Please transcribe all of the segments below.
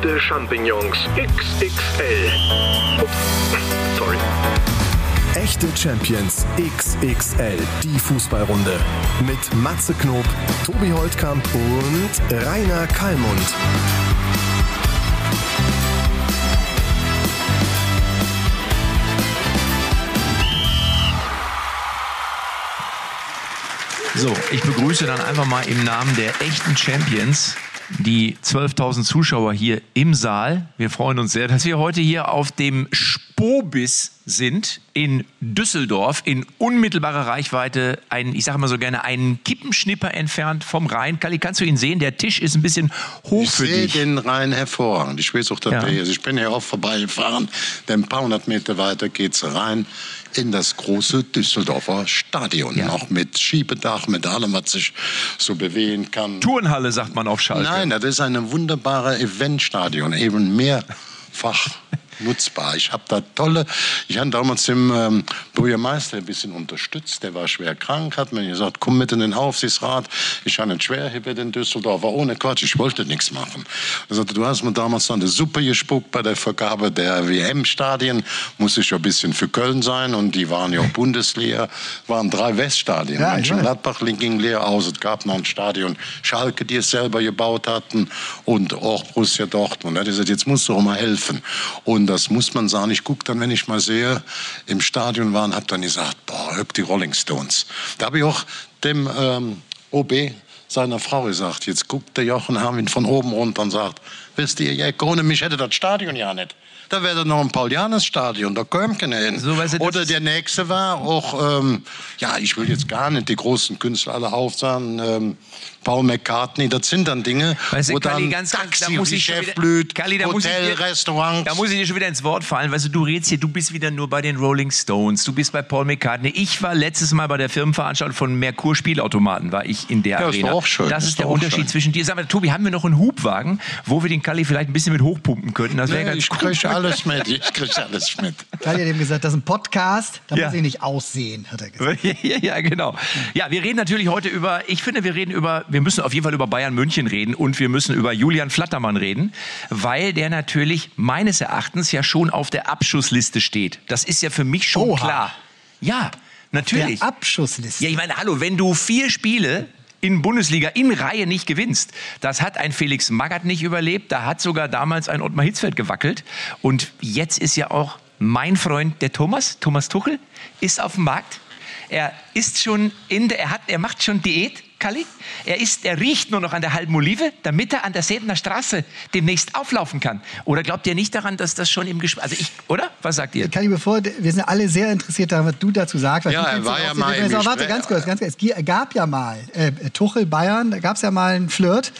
Echte Champignons XXL. Ups, sorry. Echte Champions XXL, die Fußballrunde. Mit Matze Knob, Tobi Holtkamp und Rainer Kallmund. So, ich begrüße dann einfach mal im Namen der echten Champions die 12.000 Zuschauer hier im Saal. Wir freuen uns sehr, dass wir heute hier auf dem Spobis sind in Düsseldorf in unmittelbarer Reichweite, ein, ich sage mal so gerne, einen Kippenschnipper entfernt vom Rhein. Kalli, kannst du ihn sehen? Der Tisch ist ein bisschen hoch ich für dich. Ich sehe den Rhein hervorragend. Ich weiß auch, dass Ja. ist. Ich bin hier auch vorbeigefahren. Denn ein paar hundert Meter weiter geht's rein in das große Düsseldorfer Stadion. Ja. Noch mit Schiebedach, mit allem, was sich so bewegen kann. Turnhalle sagt man auf Schalke. Nein, das ist ein wunderbares Eventstadion, eben mehrfach nutzbar. Ich habe da tolle, ich habe damals den ähm, Bürgermeister ein bisschen unterstützt, der war schwer krank, hat mir gesagt, komm mit in den Aufsichtsrat, ich habe einen Schwerhebel in Düsseldorf, war ohne Quatsch, ich wollte nichts machen. Er sagte, du hast mir damals dann eine Suppe gespuckt bei der Vergabe der WM-Stadien, muss ich ja ein bisschen für Köln sein und die waren ja auch Bundesliga, waren drei Weststadien, Ja. Mönchengladbach ging leer aus. Es gab noch ein Stadion Schalke, die es selber gebaut hatten und auch Borussia Dortmund. Er hat gesagt, jetzt musst du auch mal helfen. Und das muss man sagen. Ich gucke dann, wenn ich mal sehe, im Stadion waren, habe dann gesagt, boah, hüb die Rolling Stones. Da habe ich auch dem ähm, OB seiner Frau gesagt, jetzt guckt der Jochen Herwin von oben runter und sagt, wisst ihr, ja, ohne mich hätte das Stadion ja nicht. Da wäre noch ein Paul-Janus-Stadion, da kommt keiner hin. So, weißt du, Oder ist- der nächste war auch, ähm, ja, ich will jetzt gar nicht die großen Künstler alle aufsagen, ähm, Paul McCartney, das sind dann Dinge, Weißt du, wo Kalli, dann ganz, ganz, da muss ich wieder, blüht, Kalli, da muss ich Hotel, dir- Restaurants. Da muss ich dir schon wieder ins Wort fallen. Weißt du, du redest hier, du bist wieder nur bei den Rolling Stones, du bist bei Paul McCartney. Ich war letztes Mal bei der Firmenveranstaltung von Merkur Spielautomaten, war ich in der Ja, ist Arena. doch auch schön, Das ist, ist der Unterschied schön. zwischen dir. Sag mal, Tobi, haben wir noch einen Hubwagen, wo wir den Kalli vielleicht ein bisschen mit hochpumpen könnten? Das wäre nee, ganz ich gut. kriege alles mit, ich kriege alles mit. Da hat er dem gesagt, das ist ein Podcast, da Ja. muss ich nicht aussehen, hat er gesagt. ja, ja, genau. Ja, wir reden natürlich heute über, ich finde, wir reden über, wir müssen auf jeden Fall über Bayern München reden und wir müssen über Julian Flattermann reden, weil der natürlich meines Erachtens ja schon auf der Abschussliste steht. Das ist ja für mich schon Oha. klar. Ja, natürlich. Der Abschussliste. Ja, ich meine, hallo, wenn du vier Spiele in Bundesliga in Reihe nicht gewinnst, das hat ein Felix Magath nicht überlebt, da hat sogar damals ein Ottmar Hitzfeld gewackelt. Und jetzt ist ja auch mein Freund der Thomas, Thomas Tuchel, ist auf dem Markt. Er ist schon in der, er hat, er macht schon Diät, Kalli. Er ist, er riecht nur noch an der halben Olive, damit er an der Säbener Straße demnächst auflaufen kann. Oder glaubt ihr nicht daran, dass das schon im Gespräch, also ich, oder? Was sagt ihr? Kann ich bevor, wir sind alle sehr interessiert daran, was du dazu sagst. Ja, er war ja mal im Warte, ganz kurz, ganz kurz. Es gab ja mal, äh, Tuchel Bayern, da gab es ja mal einen Flirt.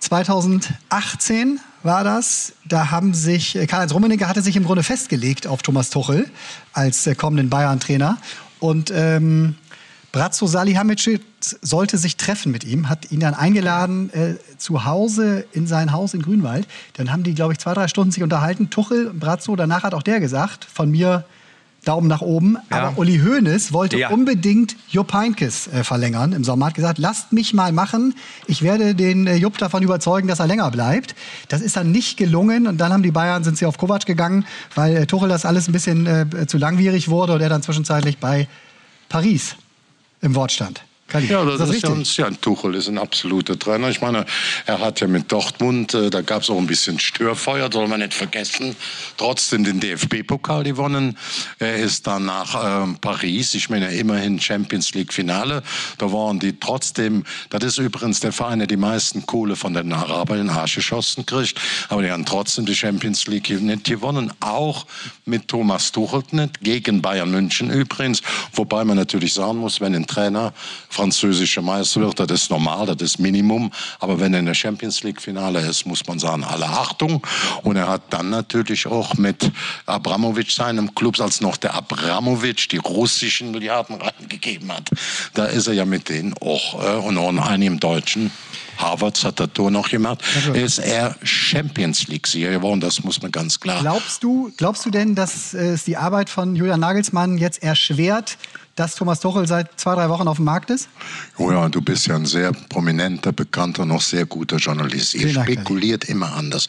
2018 war das. Da haben sich, äh, Karl-Heinz Rummenigge hatte sich im Grunde festgelegt auf Thomas Tuchel als äh, kommenden Bayern-Trainer. Und ähm, Brazzo Salihamidzic sollte sich treffen mit ihm, hat ihn dann eingeladen äh, zu Hause in sein Haus in Grünwald. Dann haben die, glaube ich, zwei, drei Stunden sich unterhalten. Tuchel, Brazzo, danach hat auch der gesagt, von mir Daumen nach oben. Ja. Aber Uli Hoeneß wollte Ja. unbedingt Jupp Heynckes äh, verlängern im Sommer. Hat gesagt, lasst mich mal machen. Ich werde den äh, Jupp davon überzeugen, dass er länger bleibt. Das ist dann nicht gelungen. Und dann haben die Bayern, sind sie auf Kovac gegangen, weil äh, Tuchel das alles ein bisschen äh, zu langwierig wurde und er dann zwischenzeitlich bei Paris im Wort stand. Kalli, Ja, das, das ist, richtig? ja ein Tuchel, ist ein absoluter Trainer. Ich meine, er hat ja mit Dortmund, äh, da gab es auch ein bisschen Störfeuer, soll man nicht vergessen. Trotzdem den DFB-Pokal gewonnen. Er ist dann nach ähm, Paris, ich meine immerhin Champions League-Finale. Da waren die trotzdem, das ist übrigens der Verein, der die meisten Kohle von den Arabern in den Arsch geschossen kriegt. Aber die haben trotzdem die Champions League nicht gewonnen. Auch mit Thomas Tuchel nicht, gegen Bayern München übrigens. Wobei man natürlich sagen muss, wenn ein Trainer französischer Meister wird, das ist normal, das ist Minimum. Aber wenn er in der Champions League Finale ist, muss man sagen, alle Achtung. Und er hat dann natürlich auch mit Abramovic seinem Club, als noch der Abramovic die russischen Milliarden reingegeben hat, da ist er ja mit denen auch, äh, und auch in einem Deutschen, Harvard hat das Tor noch gemacht, ist er Champions League-Sieger geworden, das muss man ganz klar Glaubst du, glaubst du denn, dass äh, es die Arbeit von Julian Nagelsmann jetzt erschwert, dass Thomas Tuchel seit zwei, drei Wochen auf dem Markt ist? Oh ja, du bist ja ein sehr prominenter, bekannter, noch sehr guter Journalist. Ihr spekuliert immer anders.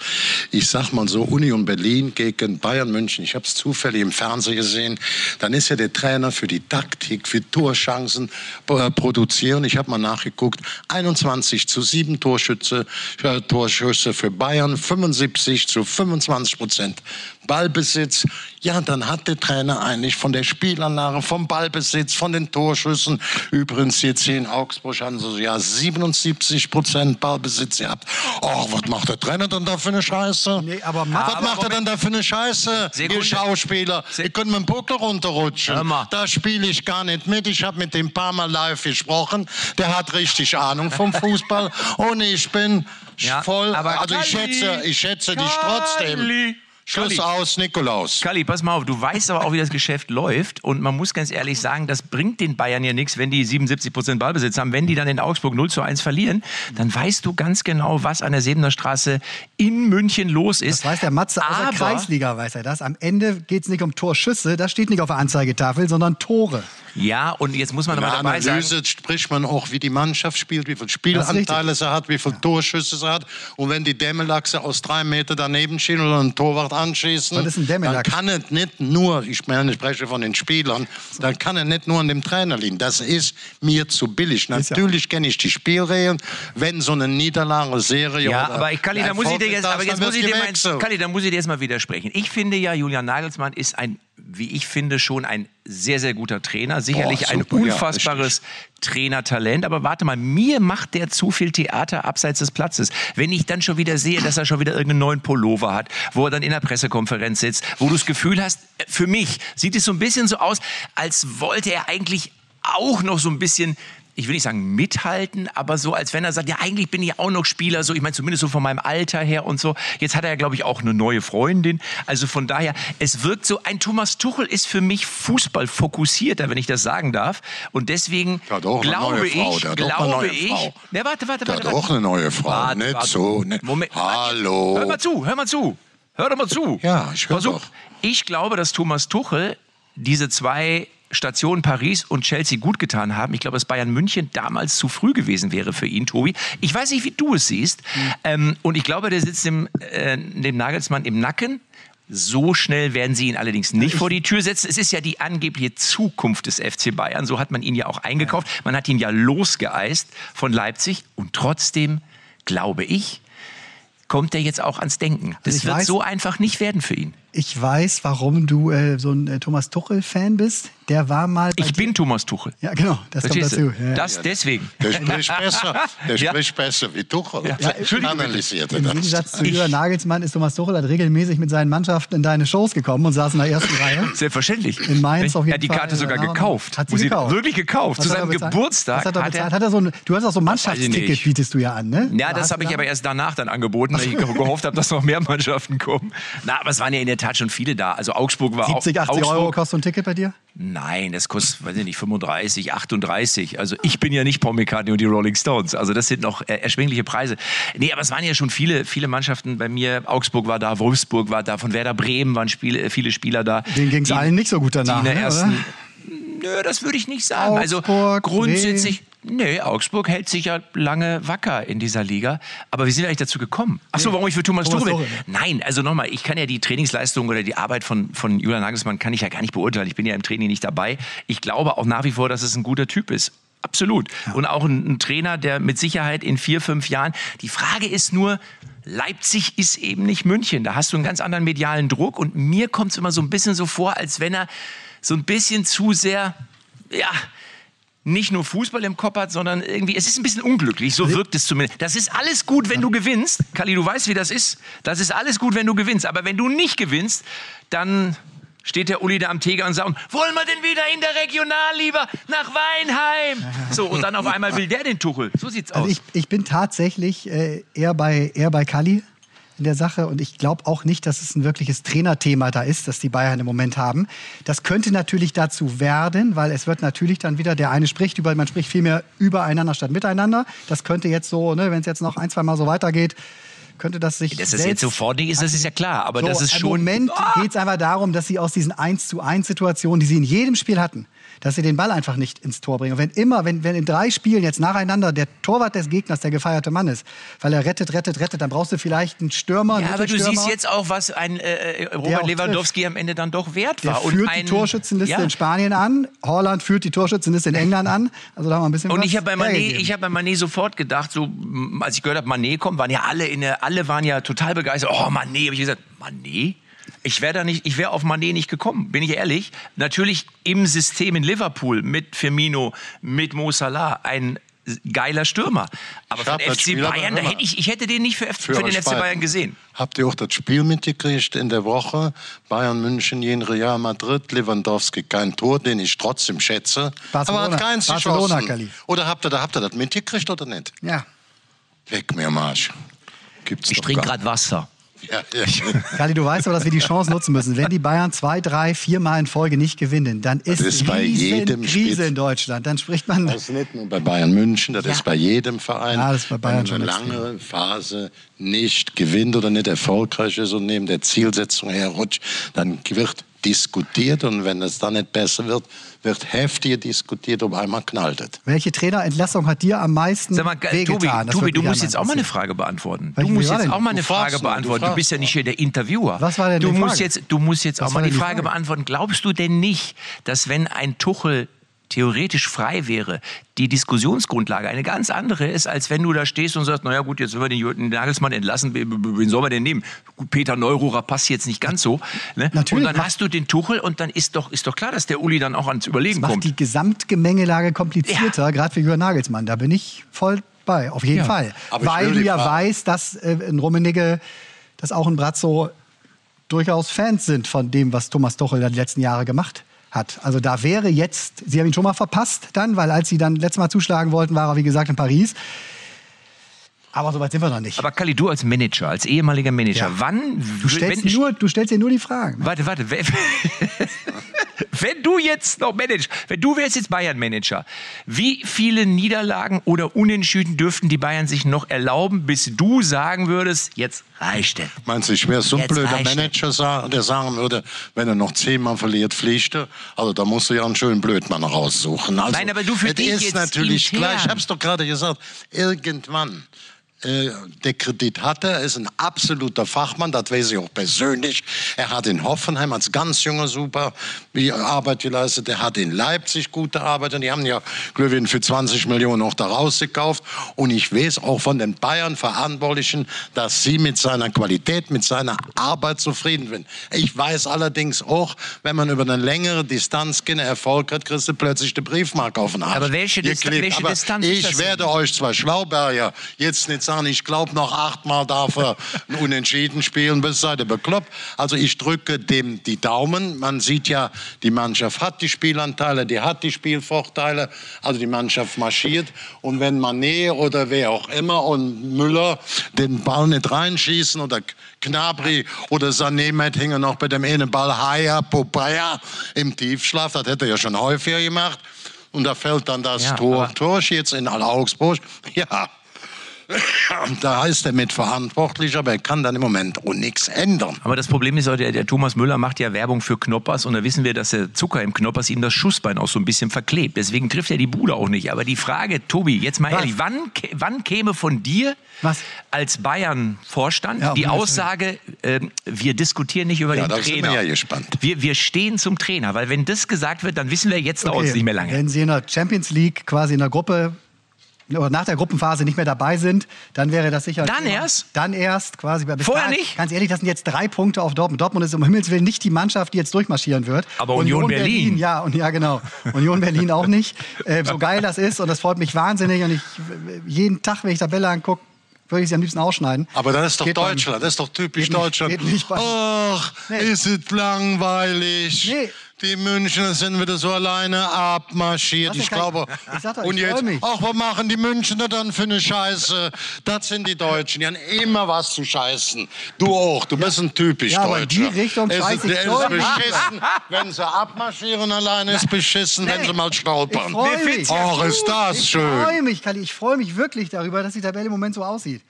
Ich sag mal so, Union Berlin gegen Bayern München, ich habe es zufällig im Fernsehen gesehen, dann ist ja der Trainer für die Taktik, für Torchancen äh, produzieren. Ich habe mal nachgeguckt, 21 zu 7 Torschütze, äh, Torschüsse für Bayern, 75 zu 25 Prozent Ballbesitz. Ja, dann hat der Trainer eigentlich von der Spielanlage, vom Ballbesitz, von den Torschüssen. Übrigens jetzt hier in Augsburg haben sie ja 77 Prozent Ballbesitz gehabt. Oh, was macht der Trainer denn da für eine Scheiße? Nee, aber was aber macht er denn da für eine Scheiße? Sekunde. Ihr Schauspieler, ihr könnt mit dem Buckel runterrutschen. Da spiele ich gar nicht mit. Ich habe mit dem paar Mal live gesprochen. Der hat richtig Ahnung vom Fußball. Und ich bin Ja, voll, aber also ich schätze, ich schätze dich trotzdem. Kalli. Schluss Kalli. aus, Nikolaus. Kali, pass mal auf, du weißt aber auch, wie das Geschäft läuft. Und man muss ganz ehrlich sagen, das bringt den Bayern ja nichts, wenn die 77 Prozent Ballbesitz haben. Wenn die dann in Augsburg 0 zu 1 verlieren, dann weißt du ganz genau, was an der Sebener Straße in München los ist. Das weiß der Matze aus der Aber- Kreisliga, weiß er das. Am Ende geht es nicht um Torschüsse, das steht nicht auf der Anzeigetafel, sondern Tore. Ja, und jetzt muss man In aber der dabei sagen, Analyse spricht man auch, wie die Mannschaft spielt, wie viele Spielanteile sie hat, wie viele Torschüsse sie hat. Und wenn die Dämmelachse aus drei Meter daneben stehen oder einen Torwart anschießen, dann kann es nicht nur, ich meine, ich spreche von den Spielern, dann kann es nicht nur an dem Trainer liegen. Das ist mir zu billig. Natürlich kenne ich die Spielregeln. Wenn so eine Niederlage, Serie Ja, oder aber ich, Kalli, da muss ich dir jetzt, aber jetzt dann muss ich dir mal. Kalli, da muss ich dir jetzt mal widersprechen. Ich finde ja, Julian Nagelsmann ist ein, wie ich finde, schon ein sehr, sehr guter Trainer. Sicherlich Boah, ein super, ja, unfassbares Trainertalent. Aber warte mal, mir macht der zu viel Theater abseits des Platzes. Wenn ich dann schon wieder sehe, dass er schon wieder irgendeinen neuen Pullover hat, wo er dann in der Pressekonferenz sitzt, wo du das Gefühl hast, äh, für mich sieht es so ein bisschen so aus, als wollte er eigentlich auch noch so ein bisschen ich will nicht sagen mithalten, aber so, als wenn er sagt, ja, eigentlich bin ich auch noch Spieler, so, ich meine, zumindest so von meinem Alter her und so. Jetzt hat er ja, glaube ich, auch eine neue Freundin. Also von daher, es wirkt so, ein Thomas Tuchel ist für mich Fußball fokussierter, wenn ich das sagen darf. Und deswegen Der glaube ich, der glaube neue ich, Frau. Ne, warte, warte, Der warte. hat auch eine neue Frau. Warte, nicht warte. so. Ne? Moment. Hallo. Hör mal zu, hör mal zu. Hör doch mal zu. Ja, ich hör Pass auf. doch. Ich glaube, dass Thomas Tuchel diese zwei Stationen Paris und Chelsea gut getan haben. Ich glaube, dass Bayern München damals zu früh gewesen wäre für ihn, Tobi. Ich weiß nicht, wie du es siehst. Ähm, und ich glaube, der sitzt dem, äh, dem Nagelsmann im Nacken. So schnell werden sie ihn allerdings nicht vor die Tür setzen. Es ist ja die angebliche Zukunft des FC Bayern. So hat man ihn ja auch eingekauft. Man hat ihn ja losgeeist von Leipzig. Und trotzdem glaube ich, kommt er jetzt auch ans Denken. Das Also wird weiß- so einfach nicht werden für ihn. Ich weiß, warum du äh, so ein äh, Thomas Tuchel-Fan bist. Der war mal Ich bin Thomas Tuchel. Ja, genau, das Verstehst kommt dazu. Ja. Das deswegen. Der spricht besser. Der Ja. spricht besser wie Tuchel. Ja, Entschuldigung. Analysiert er Im das. Gegensatz zu Julian Nagelsmann ist Thomas Tuchel halt regelmäßig mit seinen Mannschaften in deine Shows gekommen und saß in der ersten Reihe. Selbstverständlich. In Mainz auf jeden Er hat die Fall. Karte sogar Ja, gekauft. Hat sie ich- gekauft. Wirklich gekauft. Was Zu hat seinem? Geburtstag hat er hat er-? Hat er so ein, du hast auch so ein Mannschaftsticket, bietest du ja an, ne? Ja, das habe ich aber erst danach dann angeboten, weil ich gehofft habe, dass noch mehr Mannschaften kommen. Na, aber es waren ja in der Tat schon viele da. Also Augsburg war 70, 80 Augsburg, Euro kostet ein Ticket bei dir? Nein, das kostet, weiß ich nicht, 35, 38. Also ich bin ja nicht Paul McCartney und die Rolling Stones. Also das sind noch erschwingliche Preise. Nee, aber es waren ja schon viele, viele Mannschaften bei mir. Augsburg war da, Wolfsburg war da, von Werder Bremen waren Spiele, äh, viele Spieler da. Denen ging es allen nicht so gut danach, die in der ne, ersten, oder? Nö, das würde ich nicht sagen. Augsburg, also grundsätzlich, nee, Augsburg hält sich ja lange wacker in dieser Liga. Aber wie sind wir eigentlich dazu gekommen? Ach so, warum ich für Thomas, Thomas Tuchel bin? Tuchel. Nein, also nochmal, ich kann ja die Trainingsleistung oder die Arbeit von, von Julian Nagelsmann kann ich ja gar nicht beurteilen. Ich bin ja im Training nicht dabei. Ich glaube auch nach wie vor, dass es ein guter Typ ist. Absolut. Und auch ein, ein Trainer, der mit Sicherheit in vier, fünf Jahren. Die Frage ist nur, Leipzig ist eben nicht München. Da hast du einen ganz anderen medialen Druck. Und mir kommt es immer so ein bisschen so vor, als wenn er so ein bisschen zu sehr, ja, nicht nur Fußball im Kopf hat, sondern irgendwie, es ist ein bisschen unglücklich, so wirkt es zumindest. Das ist alles gut, wenn du gewinnst. Kali, du weißt, wie das ist. Das ist alles gut, wenn du gewinnst. Aber wenn du nicht gewinnst, dann steht der Uli da am Teger und sagt, wollen wir denn wieder in der Regionalliga nach Weinheim? So, und dann auf einmal will der den Tuchel. So sieht's aus. Also ich, ich bin tatsächlich äh, eher bei eher bei in der Sache und ich glaube auch nicht, dass es ein wirkliches Trainerthema da ist, das die Bayern im Moment haben. Das könnte natürlich dazu werden, weil es wird natürlich dann wieder der eine spricht über, man spricht viel mehr übereinander statt miteinander. Das könnte jetzt so, ne, wenn es jetzt noch ein, zwei Mal so weitergeht, könnte das sich Dass das jetzt sofort ist, das ist ja klar. Aber so, das ist Im schon. Moment Ah! geht es einfach darum, dass sie aus diesen 1 zu 1 Situationen, die sie in jedem Spiel hatten, dass sie den Ball einfach nicht ins Tor bringen. Und wenn immer, wenn, wenn in drei Spielen jetzt nacheinander der Torwart des Gegners der gefeierte Mann ist, weil er rettet, rettet, rettet, dann brauchst du vielleicht einen Stürmer. einen Ja, aber du siehst jetzt auch, was ein äh, auch Robert Lewandowski am Ende dann doch wert Der war. führt ein, die Torschützenliste ja. in Spanien an. Holland führt die Torschützenliste in England an. Also da haben wir ein bisschen Und ich habe bei ich bei Mané sofort gedacht, so als ich gehört habe, Mané kommt, waren ja alle in der, alle waren ja total begeistert. Oh Mané, habe ich gesagt, Mané? Ich wäre da nicht, ich wäre auf Mané nicht gekommen, bin ich ehrlich. Natürlich im System in Liverpool mit Firmino, mit Mo Salah ein geiler Stürmer. Aber Ich hab das FC Spiel aber Bayern, hätte ich, ich hätte den nicht für, F- für, den euch FC beiden. Bayern gesehen. Habt ihr auch das Spiel mitgekriegt in der Woche? Bayern München gegen Real Madrid, Lewandowski kein Tor, den ich trotzdem schätze. Barcelona- aber hat keins Barcelona, geschossen. Kali. Oder habt ihr, da- habt ihr das mitgekriegt oder nicht? ja. Weg mir Marsch. Gibt's Ich trinke gerade Wasser. Ja, ja. Kali, du weißt aber, dass wir die Chance nutzen müssen. Wenn die Bayern zwei, drei, viermal in Folge nicht gewinnen, dann ist, Das ist bei riesen jedem Krise Spiel- in Deutschland. Dann spricht man. Das ist nicht nur bei Bayern München, das Ja. ist bei jedem Verein. Ja, das ist bei Bayern Wenn man schon eine lange Phase nicht gewinnt oder nicht erfolgreich ist und neben der Zielsetzung herrutscht, dann wird diskutiert und wenn es dann nicht besser wird, wird heftiger diskutiert und einmal knallt es. Welche Trainerentlassung hat dir am meisten Sag mal, Tobi, wehgetan? Tobi würde du musst jetzt auch mal eine. Frage beantworten. Welche- Du musst jetzt denn? auch mal eine Frage du beantworten. Du bist ja nicht hier der Interviewer. Was war denn du die musst Frage? jetzt, du musst jetzt Was auch mal die Frage Frage? beantworten. Glaubst du denn nicht, dass wenn ein Tuchel theoretisch frei wäre, die Diskussionsgrundlage eine ganz andere ist, als wenn du da stehst und sagst, naja gut, jetzt will wir den Jürgen Nagelsmann entlassen, wen sollen wir denn nehmen? Gut, Peter Neururer passt jetzt nicht ganz so. Ne? Natürlich und dann hast du den Tuchel und dann ist doch, ist doch klar, dass der Uli dann auch ans Überlegen macht kommt. die Gesamtgemengelage komplizierter, gerade für Jürgen Nagelsmann. Da bin ich voll bei, auf jeden Ja. Fall. Aber Weil du ja Frage- weißt, dass äh, ein Rummenigge, dass auch ein Brazzo durchaus Fans sind von dem, was Thomas Tuchel die letzten Jahre gemacht hat. Also da wäre jetzt, Sie haben ihn schon mal verpasst dann, weil als Sie dann letztes Mal zuschlagen wollten, war er wie gesagt in Paris. Aber so weit sind wir noch nicht. Aber Kali, du als Manager, als ehemaliger Manager, Ja. wann... du, stellst wenn- nur, du stellst dir nur die Fragen. ne? Warte, warte. Wenn, wenn du jetzt noch Manager, wenn du wärst jetzt Bayern-Manager, wie viele Niederlagen oder Unentschieden dürften die Bayern sich noch erlauben, bis du sagen würdest, jetzt reicht es? Meinst du, ich wäre so ein Jetzt blöder Manager, der sagen würde, wenn er noch zehnmal verliert, fliegt er. Also da musst du ja einen schönen Blödmann raussuchen. Also, Nein, aber du für es dich ist jetzt natürlich intern. klar, ich hab's doch gerade gesagt, irgendwann. Äh, Der Kredit hatte, er ist ein absoluter Fachmann, das weiß ich auch persönlich. Er hat in Hoffenheim als ganz junger super Arbeit geleistet. Er hat in Leipzig gute Arbeit und die haben ja Glöwin für 20 Millionen auch da rausgekauft. Und ich weiß auch von den Bayern-Verantwortlichen, dass sie mit seiner Qualität, mit seiner Arbeit zufrieden sind. Ich weiß allerdings auch, wenn man über eine längere Distanz keine Erfolg hat, kriegst du plötzlich die Briefmarke auf den Arsch. Aber welche Dist- welche Aber Distanz ist Ich werde euch zwar Schlauberger jetzt nicht sagen, ich glaube noch achtmal darf er Unentschieden spielen, bis seid ihr bekloppt. Also ich drücke dem die Daumen. Man sieht ja, die Mannschaft hat die Spielanteile, die hat die Spielvorteile. Also die Mannschaft marschiert. Und wenn Mané oder wer auch immer und Müller den Ball nicht reinschießen oder Knabri oder Sané mit hingen noch bei dem einen Ball Haya, Popaya im Tiefschlaf, das hätte er ja schon häufiger gemacht. Und da fällt dann das Ja, Tor, Tor jetzt in Augsburg. Ja, da heißt er mitverantwortlich, aber er kann dann im Moment auch nichts ändern. Aber das Problem ist, der, der Thomas Müller macht ja Werbung für Knoppers und da wissen wir, dass der Zucker im Knoppers ihm das Schussbein auch so ein bisschen verklebt. Deswegen trifft er die Bude auch nicht. Aber die Frage, Tobi, jetzt mal Was? ehrlich, wann, wann käme von dir Was? als Bayern-Vorstand Ja, die Aussage, ähm, wir diskutieren nicht über Ja, den da sind Trainer? wir ja gespannt. Wir, wir stehen zum Trainer, weil wenn das gesagt wird, dann wissen wir, jetzt dauert es Okay, nicht mehr lange. Wenn Sie in der Champions League quasi in der Gruppe oder nach der Gruppenphase nicht mehr dabei sind, dann wäre das sicher. Dann Thema. erst? Dann erst quasi. Bis Vorher dahin- nicht? Ganz ehrlich, das sind jetzt drei Punkte auf Dortmund. Dortmund ist um Himmels Willen nicht die Mannschaft, die jetzt durchmarschieren wird. Aber Union Berlin. Ja, und ja genau. Union Berlin auch nicht. Äh, so geil das ist und das freut mich wahnsinnig und ich jeden Tag, wenn ich Tabelle angucke, würde ich sie am liebsten ausschneiden. Aber das ist doch Geht beim- Deutschland, das ist doch typisch geht nicht- Deutschland. geht nicht Ach, Nee. ist es langweilig. Nee. Die Münchner sind wieder so alleine abmarschiert. Ich ja glaube. Ich doch, und ich jetzt, ach, was machen die Münchner dann für eine Scheiße? Das sind die Deutschen. Die haben immer was zu scheißen. Du auch. Du bist ein typisch Ja, aber in Deutscher. die Richtung es ist, ich es ist beschissen, wenn sie abmarschieren alleine. ist beschissen, wenn sie mal Ich stolpern. freue mich. Ach, ist das Ich schön. freue mich, Kalli. Ich freue mich wirklich darüber, dass die Tabelle im Moment so aussieht.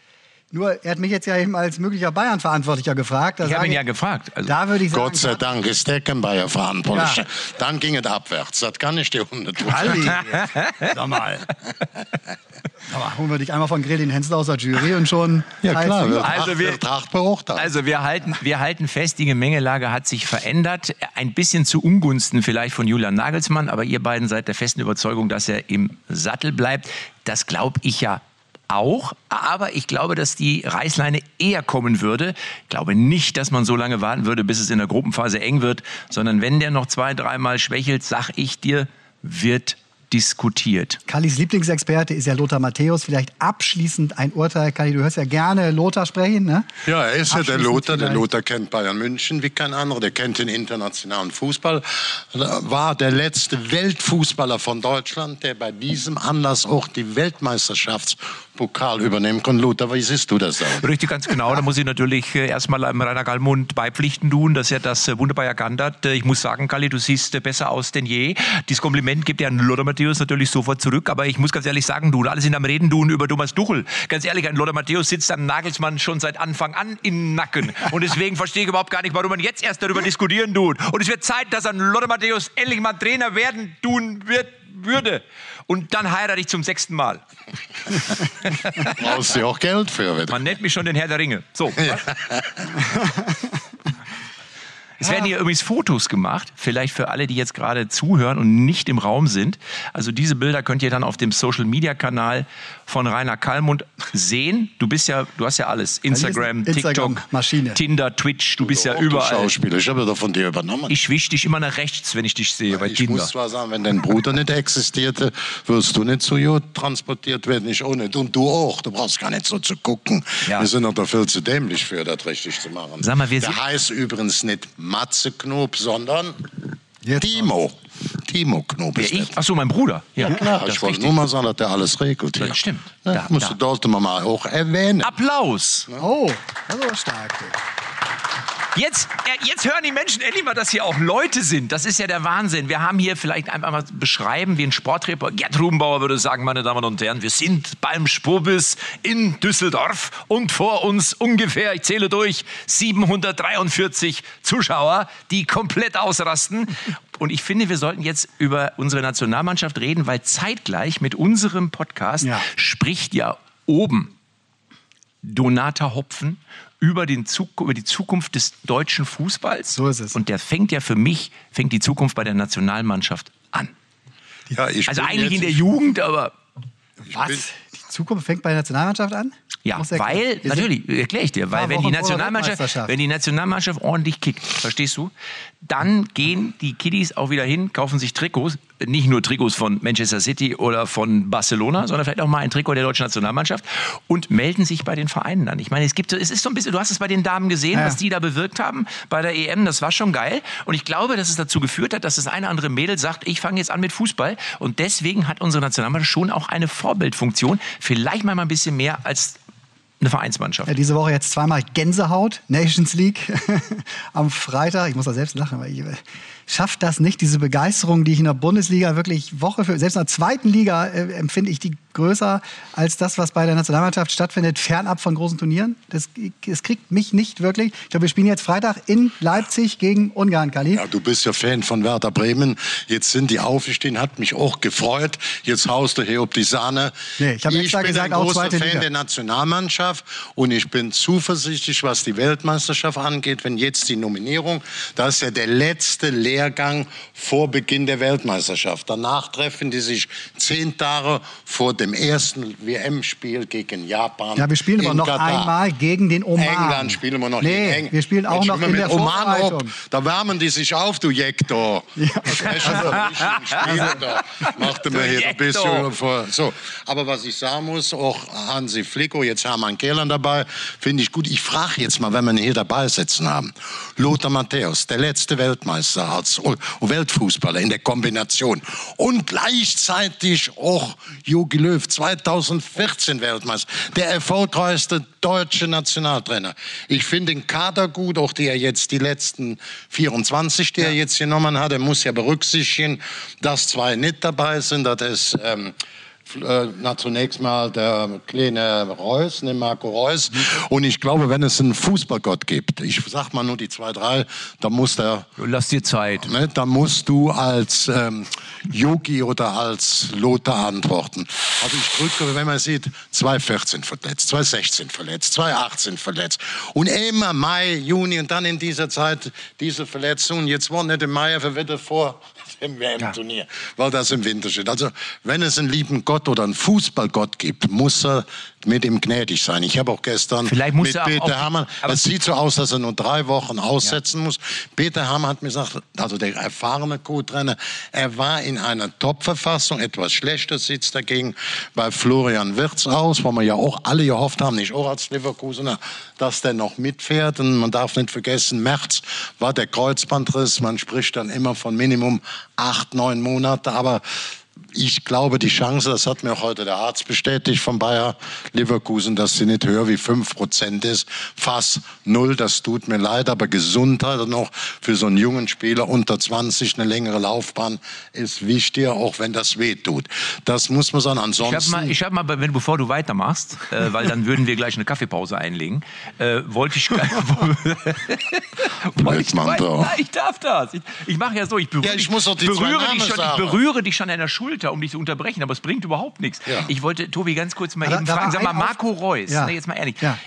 Nur, er hat mich jetzt ja eben als möglicher Bayern-Verantwortlicher gefragt. Da Ich habe ihn ja gefragt. Also, Da würde ich sagen, Gott sei Dank ist der kein Bayer verantwortlich. Ja. Dann ging es abwärts. Das kann ich dir tun. Kalli, sag mal. Holen wir dich einmal von Grill den Hensler aus der Jury und schon. Ja klar, wird Also also wir- wir, Tracht beurteilt. Also wir halten, wir halten fest, die Gemengelage hat sich verändert. Ein bisschen zu Ungunsten vielleicht von Julian Nagelsmann, aber ihr beiden seid der festen Überzeugung, dass er im Sattel bleibt. Das glaube ich ja auch, aber ich glaube, dass die Reißleine eher kommen würde. Ich glaube nicht, dass man so lange warten würde, bis es in der Gruppenphase eng wird, sondern wenn der noch zwei, dreimal schwächelt, sag ich dir, wird diskutiert. Kallis Lieblingsexperte ist ja Lothar Matthäus. Vielleicht abschließend ein Urteil. Kalli, du hörst ja gerne Lothar sprechen, ne? Ja, er ist ja der Lothar. Der. Lothar kennt Bayern München wie kein anderer. Der kennt den internationalen Fußball. War der letzte Weltfußballer von Deutschland, der bei diesem Anlass auch die Weltmeisterschaftspokal übernehmen konnte. Lothar, wie siehst du das? Auch? Richtig, ganz genau. Da muss ich natürlich äh, erstmal einem Rainer Gallmund beipflichten tun, dass er das äh, wunderbar erkannt hat. Äh, Ich muss sagen, Kalli, du siehst besser aus denn je. Dieses Kompliment gibt er an Lothar Matthäus natürlich sofort zurück. Aber ich muss ganz ehrlich sagen, du, alle sind am Reden tun über Thomas Duchel. Ganz ehrlich, ein Lothar Matthäus sitzt am Nagelsmann schon seit Anfang an im Nacken. Und deswegen verstehe ich überhaupt gar nicht, warum man jetzt erst darüber diskutieren tut. Und es wird Zeit, dass ein Lothar Matthäus endlich mal Trainer werden tun wird, würde. Und dann heirate ich zum sechsten Mal. Brauchst du auch Geld für? Wieder. Man nennt mich schon den Herr der Ringe. So. was? Es werden hier übrigens Fotos gemacht, vielleicht für alle, die jetzt gerade zuhören und nicht im Raum sind. Also diese Bilder könnt ihr dann auf dem Social Media Kanal von Rainer Kallmund sehen. Du bist ja, du hast ja alles. Instagram, eine TikTok, Instagram-Maschine. Tinder, Twitch, du bist ja Auch du überall. Schauspieler. Ich habe das von dir übernommen. Ich wisch dich immer nach rechts, wenn ich dich sehe bei Ich Tinder. muss zwar sagen, wenn dein Bruder nicht existierte, würdest du nicht zu Jod transportiert werden, ich auch nicht. Und du auch. Du brauchst gar nicht so zu gucken. Ja. Wir sind doch da viel zu dämlich für, das richtig zu machen. Sag mal, wir Der heißt übrigens nicht Matze Knob, sondern Jetzt Timo. Timo Knob Ja, ist ich, das. ach so, mein Bruder. Ja, Klar, das ich wollte nur mal sagen, dass der alles regelt hier. Das stimmt. Ja, Da- musst da. du dort mal auch erwähnen. Applaus. Oh, das ist aber stark. du. Jetzt, jetzt hören die Menschen endlich mal, dass hier auch Leute sind. Das ist ja der Wahnsinn. Wir haben hier vielleicht einfach mal beschreiben, wie ein Sportreporter, Gerd Rubenbauer würde sagen, meine Damen und Herren, wir sind beim Spurbis in Düsseldorf und vor uns ungefähr, ich zähle durch, 743 Zuschauer, die komplett ausrasten. Und ich finde, wir sollten jetzt über unsere Nationalmannschaft reden, weil zeitgleich mit unserem Podcast Ja. spricht ja oben Donata Hopfen über, den Zuk über die Zukunft des deutschen Fußballs. So ist es. Und der fängt ja für mich, fängt die Zukunft bei der Nationalmannschaft an. Ja, ich Also eigentlich in der Jugend, aber Was? bin- Zukunft fängt bei der Nationalmannschaft an? ja, weil, natürlich, erkläre ich dir, weil wenn die, Nationalmannschaft, wenn die Nationalmannschaft ordentlich kickt, verstehst du, dann gehen die Kiddies auch wieder hin, kaufen sich Trikots, nicht nur Trikots von Manchester City oder von Barcelona, sondern vielleicht auch mal ein Trikot der deutschen Nationalmannschaft und melden sich bei den Vereinen an. Ich meine, es gibt, es ist so ein bisschen, du hast es bei den Damen gesehen, Ja. was die da bewirkt haben bei der EM, das war schon geil. Und ich glaube, dass es dazu geführt hat, dass das eine andere Mädel sagt, ich fange jetzt an mit Fußball. Und deswegen hat unsere Nationalmannschaft schon auch eine Vorbildfunktion. Vielleicht mal ein bisschen mehr als eine Vereinsmannschaft. Ja, diese Woche jetzt zweimal Gänsehaut, Nations League am Freitag. Ich muss da selbst lachen, weil ich äh, schafft das nicht, diese Begeisterung, die ich in der Bundesliga wirklich Woche für, selbst in der zweiten Liga äh, empfinde ich die größer als das, was bei der Nationalmannschaft stattfindet, fernab von großen Turnieren. Das, das kriegt mich nicht wirklich. Ich glaube, wir spielen jetzt Freitag in Leipzig gegen Ungarn, Kali. Ja, du bist ja Fan von Werder Bremen. Jetzt sind die aufgestiegen, hat mich auch gefreut. Jetzt haust du hier ob die Sahne. Nee, ich hab extra bin gesagt, ein großer Fan Liga. der Nationalmannschaft und ich bin zuversichtlich, was die Weltmeisterschaft angeht, wenn jetzt die Nominierung, das ist ja der letzte Lehrgang vor Beginn der Weltmeisterschaft. Danach treffen die sich zehn Tage vor dem ersten WM-Spiel gegen Japan. Ja, wir spielen aber noch Katar. einmal gegen den Oman. England spielen wir noch nee, gegen England. wir spielen auch Jetzt noch spielen in der mit Oman ab. Da wärmen die sich auf, du Jektor. Ja. Also- da machte mir hier ein bisschen vor. So. Aber was ich sagen muss, auch Hansi Flicko, jetzt Hermann Kehlern dabei, finde ich gut. Ich frage jetzt mal, wenn wir ihn hier dabei sitzen haben. Lothar Matthäus, der letzte Weltmeister als Weltfußballer in der Kombination. Und gleichzeitig auch Jogi Löw, 2014 Weltmeister. Der erfolgreichste deutsche Nationaltrainer. Ich finde den Kader gut, auch der jetzt die letzten 24, die er jetzt genommen hat. Er muss ja berücksichtigen, dass zwei nicht dabei sind. Das ist ähm, äh, na, zunächst mal der kleine Reus, ne, Marco Reus. Und ich glaube, wenn es einen Fußballgott gibt, ich sag mal nur die zwei, drei, da muss der, Lass dir Zeit. ne, da musst du als ähm, Yogi oder als Lothar antworten. Also ich drücke, wenn man sieht, 214 verletzt, 216 verletzt, 218 verletzt. Und immer Mai, Juni und dann in dieser Zeit diese Verletzungen. Jetzt war nicht im Mai, verwettet vor dem WM-Turnier, weil das im Winter steht. Also wenn es einen lieben Gott oder einen Fußballgott gibt, muss er mit ihm gnädig sein. Ich habe auch gestern Vielleicht muss mit er auch Peter aber- es sieht so aus, dass er nur drei Wochen aussetzen muss. Peter Hermann hat mir gesagt, also der erfahrene Co-Trainer, er war in einer Top-Verfassung, etwas schlechter sieht dagegen bei Florian Wirtz aus, wo wir ja auch alle gehofft haben, nicht auch als Leverkusener, dass der noch mitfährt. Und man darf nicht vergessen, März war der Kreuzbandriss. Man spricht dann immer von Minimum acht, neun Monate, aber ich glaube, die Chance, das hat mir auch heute der Arzt bestätigt von Bayer Leverkusen, dass sie nicht höher wie 5% ist. Fast null, das tut mir leid, aber Gesundheit und auch für so einen jungen Spieler unter 20 eine längere Laufbahn ist wichtiger, auch wenn das weh tut. Das muss man sagen. Ich habe Ansonsten. mal, ich hab mal, wenn, bevor du weitermachst, äh, weil dann würden wir gleich eine Kaffeepause einlegen, äh, wollte ich, wollte ich. Nein, ich darf das. Ich, ich mache ja so, ich berühre, Ja, ich dich- muss doch die berühre, dich schon, ich berühre dich schon an der Schulter, um dich zu unterbrechen, aber es bringt überhaupt nichts. Ja. Ich wollte, Tobi, ganz kurz mal Da- eben fragen, sag mal, Marco Reus, Ja. ne, jetzt mal ehrlich, Ja.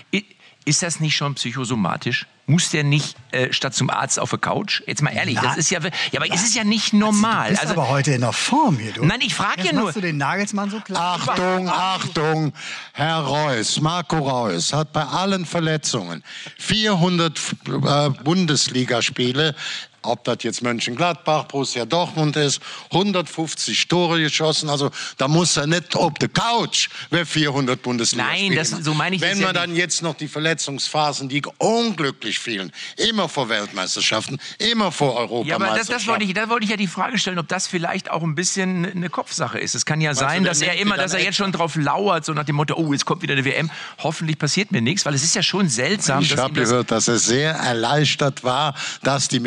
ist das nicht schon psychosomatisch? Muss der nicht äh, statt zum Arzt auf der Couch? Jetzt mal ehrlich, Na, das ist ja, ja, aber es ist ja nicht normal. Du bist Also, aber heute in der Form hier, du. Nein, ich frag Jetzt ja nur- machst du den Nagelsmann so klar. Achtung, Achtung, Herr Reus, Marco Reus hat bei allen Verletzungen 400 äh, Bundesligaspiele, ob das jetzt Mönchengladbach, Borussia Dortmund ist, 150 Tore geschossen. Also da muss er nicht auf der Couch, wer 400 Bundesligaspiele Nein, das- so meine ich Wenn es ja man dann jetzt noch die Verletzungsphasen, die unglücklich fielen, immer vor Weltmeisterschaften, immer vor Ja, aber das, Europameisterschaften. das, wollte ich, da wollte ich ja die Frage stellen, ob das vielleicht auch ein bisschen eine Kopfsache ist. Es kann ja sein, der dass er immer, dass er jetzt schon drauf lauert, so nach dem Motto, oh, jetzt kommt wieder eine WM. Hoffentlich passiert mir nichts, weil es ist ja schon seltsam. Ich habe gehört, dass er sehr erleichtert war, dass die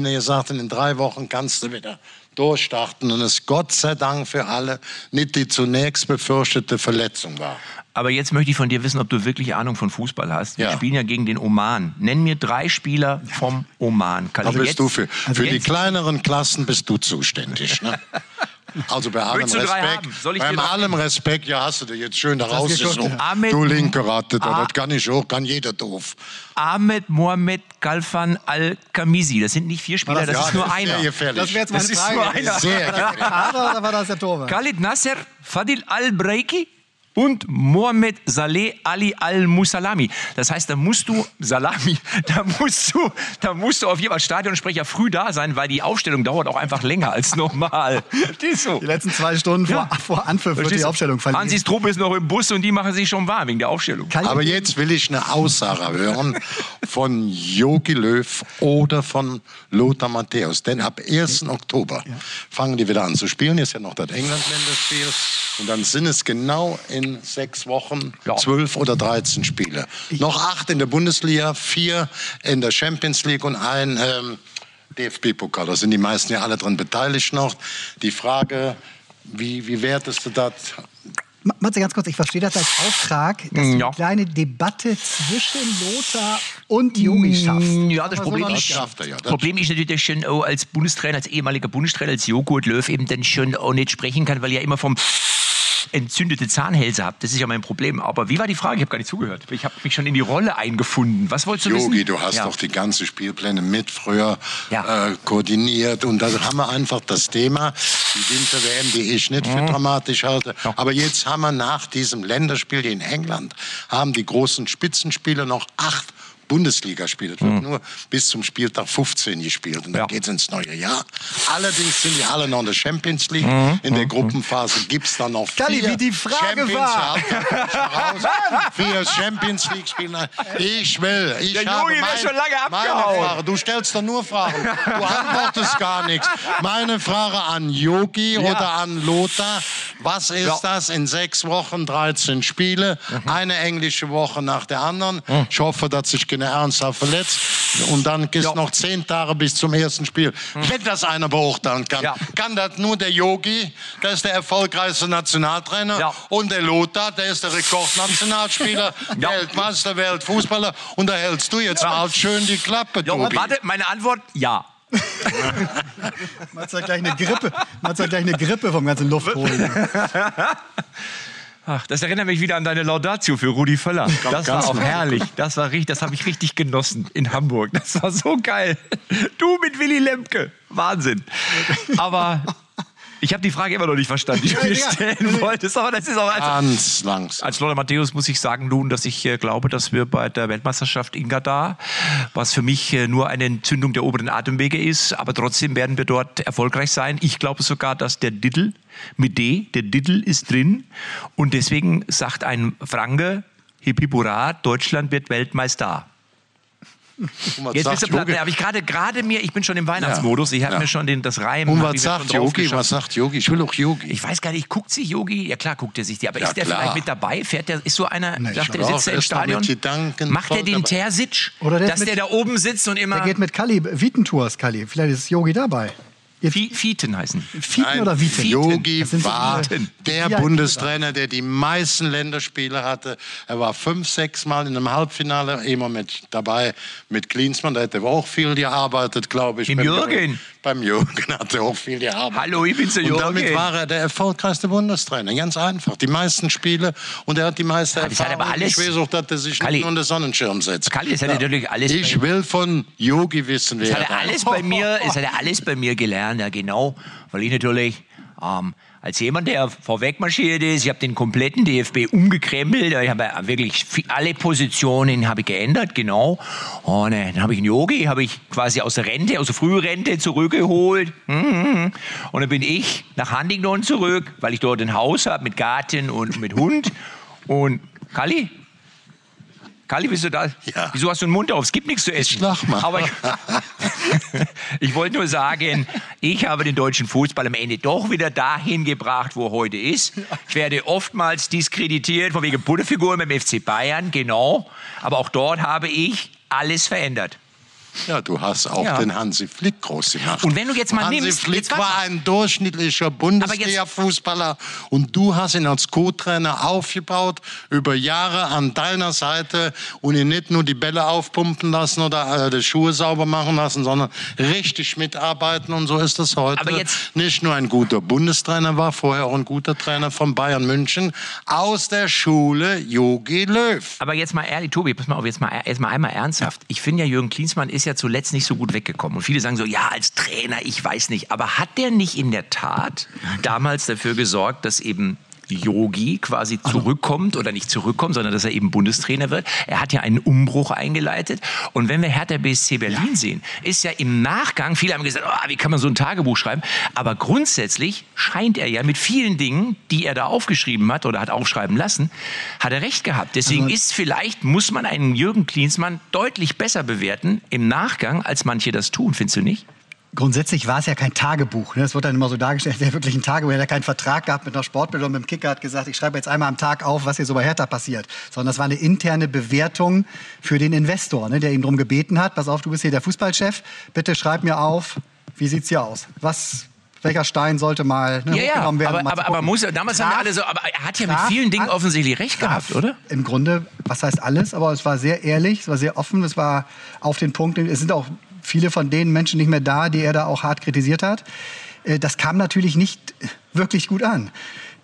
Mediziner gesagt in drei Wochen kannst du wieder durchstarten. Und es Gott sei Dank für alle nicht die zunächst befürchtete Verletzung war. Aber jetzt möchte ich von dir wissen, ob du wirklich Ahnung von Fußball hast. Wir Ja. spielen ja gegen den Oman. Nenn mir drei Spieler vom Oman. Kann Da ich bist jetzt- du für, also für die kleineren Klassen bist du zuständig. Ne? Also bei allem Respekt, bei allem Respekt, ja hast du dir jetzt schön da hast du ja. Linke Ratte, Ah. das kann ich auch, kann jeder doof. Ahmed Mohamed Galfan Al-Kamisi. Das sind nicht vier Spieler, das, Ja, ist nur Sehr einer. gefährlich. Das wäre jetzt meine Das ist Frage. nur gewesen. einer. Sehr War das der gefährlich. Kader oder war das der Torwart? Khalid Nasser, Fadil Al-Breiki und Mohamed Saleh Ali Al-Musalami. Das heißt, da musst du, Salami, da musst du, da musst du auf jeden Fall Stadionsprecher früh da sein, weil die Aufstellung dauert auch einfach länger als normal. Die ist so. Die letzten zwei Stunden Ja. vor, vor Anpfiff wird die? Aufstellung verliehen. Hansis Truppe ist noch im Bus und die machen sich schon warm wegen der Aufstellung. Aber jetzt will ich eine Aussage hören von Jogi Löw oder von Lothar Matthäus. Denn ab 1. Oktober fangen die wieder an zu spielen. Ist ja noch das England-Länderspiel. Und dann sind es genau in sechs Wochen Ja. zwölf oder 13 Spiele. Noch acht in der Bundesliga, vier in der Champions League und ein ähm, DFB-Pokal. Da sind die meisten ja alle dran beteiligt noch. Die Frage, wie, wie wertest du das? Ma- Matze, ganz kurz, ich verstehe das als Auftrag, dass du Ja. eine kleine Debatte zwischen Lothar und Yogi schaffst. Ja, das Aber so Problem ist, schafft er ja. Das Problem ist natürlich, dass schon auch als Bundestrainer, als ehemaliger Bundestrainer, als Joghurt Löw eben dann schon auch nicht sprechen kann, weil er immer vom entzündete Zahnhälse habt. Das ist ja mein Problem. Aber wie war die Frage? Ich habe gar nicht zugehört. Ich habe mich schon in die Rolle eingefunden. Was wolltest du wissen? Yogi, du hast ja. doch die ganzen Spielpläne mit früher Ja. äh, koordiniert und da haben wir einfach das Thema, die Winter-WM, die ich nicht Mhm. für dramatisch halte. Aber jetzt haben wir nach diesem Länderspiel in England, haben die großen Spitzenspieler noch acht Bundesligaspiele. Es wird nur bis zum Spieltag 15 gespielt und dann Mhm. Ja. geht's ins neue Jahr. Allerdings sind die alle noch in der Champions League. Mhm. In der Gruppenphase gibt's dann noch Kalli, vier wie die Frage Champions war. raus. Vier Champions League Spiele. Ich will. Ich Der habe wär mein, schon lange abgehauen. Frage. Du stellst doch nur Fragen. Du antwortest gar nichts. Meine Frage an Yogi oder an Lothar. Was ist Ja. das in sechs Wochen, 13 Spiele? Mhm. Eine englische Woche nach der anderen. Ich hoffe, dass sich keiner ernsthaft verletzt. und dann ist noch zehn Tage bis zum ersten Spiel. Wenn das einer beurteilen kann, Ja. kann das nur der Yogi, der ist der erfolgreichste Nationaltrainer, Ja. und der Lothar, der ist der Rekordnationalspieler, Ja. Weltmeister, Weltfußballer. Und da hältst du jetzt mal schön die Klappe, Ja, Tobi. warte, meine Antwort, ja. Man hat gleich eine Grippe, man hat gleich eine Grippe vom ganzen Luftholen. Ach, das erinnert mich wieder an deine Laudatio für Rudi Völler. Das war auch gut. herrlich. Das war richtig, das habe ich richtig genossen in Hamburg. Das war so geil. Du mit Willy Lemke. Wahnsinn. Aber ich habe die Frage immer noch nicht verstanden, die du mir stellen wolltest. Aber das ist auch als, Ganz langsam. als Lothar Matthäus muss ich sagen nun, dass ich äh, glaube, dass wir bei der Weltmeisterschaft in Katar, was für mich äh, nur eine Entzündung der oberen Atemwege ist, aber trotzdem werden wir dort erfolgreich sein. Ich glaube sogar, dass der Diddle mit D, der Diddle ist drin und deswegen sagt ein Franke, Hip Hip Hurra, Deutschland wird Weltmeister. Jetzt sagt bist du platt. Habe ich gerade gerade mir, ich bin schon im Weihnachtsmodus, ich habe Ja. mir schon den, das Reim. Und was sagt Yogi? Was sagt Yogi? Ich will auch Yogi. Ich weiß gar nicht, guckt sich Yogi? Ja klar, guckt er sich die. Aber Ja, ist der klar. vielleicht mit dabei? Fährt der, ist so einer, Nee, sagt er, glaub, sitzt er im Stadion? Gedanken Macht er den. Terzic? Oder der dass mit- der da oben sitzt und immer Der geht mit Kali, Vitentours, Kali. Vielleicht ist Yogi dabei. Fieten heißen. Fieten oder Viten? Yogi Das war der Ja, Bundestrainer, der die meisten Länderspiele hatte. Er war fünf, sechs Mal in einem Halbfinale immer mit dabei mit Klinsmann. Da hat er auch viel gearbeitet, glaube ich. Im Beim Jürgen. Beim Jürgen hat er auch viel gearbeitet. Hallo, ich bin's, der Und damit Jürgen. war er der erfolgreichste Bundestrainer. Ganz einfach. Die meisten Spiele und er hat die meiste das hat aber Erfahrung. alles- Ich weiß auch, dass er sich Kalli. nicht unter Sonnenschirm setzt. Kalli, das hat er natürlich alles Ich will von Yogi wissen, Das wer hat er alles bei mir, das hat er alles bei mir gelernt, ja genau. Weil ich natürlich ähm, als jemand, der vorweg marschiert ist, ich habe den kompletten DFB umgekrempelt, ich habe wirklich alle Positionen habe ich geändert, genau. Und äh, dann habe ich einen Yogi, habe ich quasi aus der Rente, aus der Frührente zurückgeholt. Mhm. Und dann bin ich nach Huntington zurück, weil ich dort ein Haus habe mit Garten und mit Hund. Und Kalli, Kalli, bist du da? Ja. Wieso hast du den Mund auf? Es gibt nichts zu essen. Ich lach mal. Aber ich, ich wollte nur sagen, ich habe den deutschen Fußball am Ende doch wieder dahin gebracht, wo er heute ist. Ich werde oftmals diskreditiert von wegen Butterfiguren beim FC Bayern, genau. Aber auch dort habe ich alles verändert. Ja, du hast auch Ja. den Hansi Flick groß gemacht. Und wenn du jetzt mal Hansi nimmst- Flick war ein durchschnittlicher Bundesliga-Fußballer und du hast ihn als Co-Trainer aufgebaut, über Jahre an deiner Seite und ihn nicht nur die Bälle aufpumpen lassen oder äh, die Schuhe sauber machen lassen, sondern richtig mitarbeiten und so ist es heute. Aber jetzt- nicht nur ein guter Bundestrainer war, vorher auch ein guter Trainer von Bayern München aus der Schule Jogi Löw. Aber jetzt mal ehrlich, Tobi, pass mal auf, jetzt mal, jetzt mal einmal ernsthaft. Ich finde ja, Jürgen Klinsmann ist ja zuletzt nicht so gut weggekommen. Und viele sagen so, ja, als Trainer, ich weiß nicht. Aber hat der nicht in der Tat damals dafür gesorgt, dass eben Yogi quasi zurückkommt oder nicht zurückkommt, sondern dass er eben Bundestrainer wird. Er hat ja einen Umbruch eingeleitet. Und wenn wir Hertha BSC Berlin sehen, ist ja im Nachgang, viele haben gesagt, oh, wie kann man so ein Tagebuch schreiben? Aber grundsätzlich scheint er ja mit vielen Dingen, die er da aufgeschrieben hat oder hat aufschreiben lassen, hat er recht gehabt. Deswegen ist vielleicht, muss man einen Jürgen Klinsmann deutlich besser bewerten im Nachgang, als manche das tun, findest du nicht? Grundsätzlich war es ja kein Tagebuch. Ne? Es wird dann immer so dargestellt, er hat wirklich ein Tagebuch. Er hat keinen Vertrag gehabt mit einer Sportbildung, mit dem Kicker hat gesagt, ich schreibe jetzt einmal am Tag auf, was hier so bei Hertha passiert. Sondern das war eine interne Bewertung für den Investor, ne? der ihm darum gebeten hat, pass auf, du bist hier der Fußballchef, bitte schreib mir auf, wie sieht's hier aus? Was, welcher Stein sollte mal ne, Ja, ja, werden? aber, aber, aber muss er, damals haben wir alle so, aber er hat ja mit traf vielen Dingen offensichtlich recht gehabt, oder? Im Grunde, was heißt alles, aber es war sehr ehrlich, es war sehr offen, es war auf den Punkt. Es sind auch viele von den Menschen nicht mehr da, die er da auch hart kritisiert hat. Äh, Das kam natürlich nicht wirklich gut an.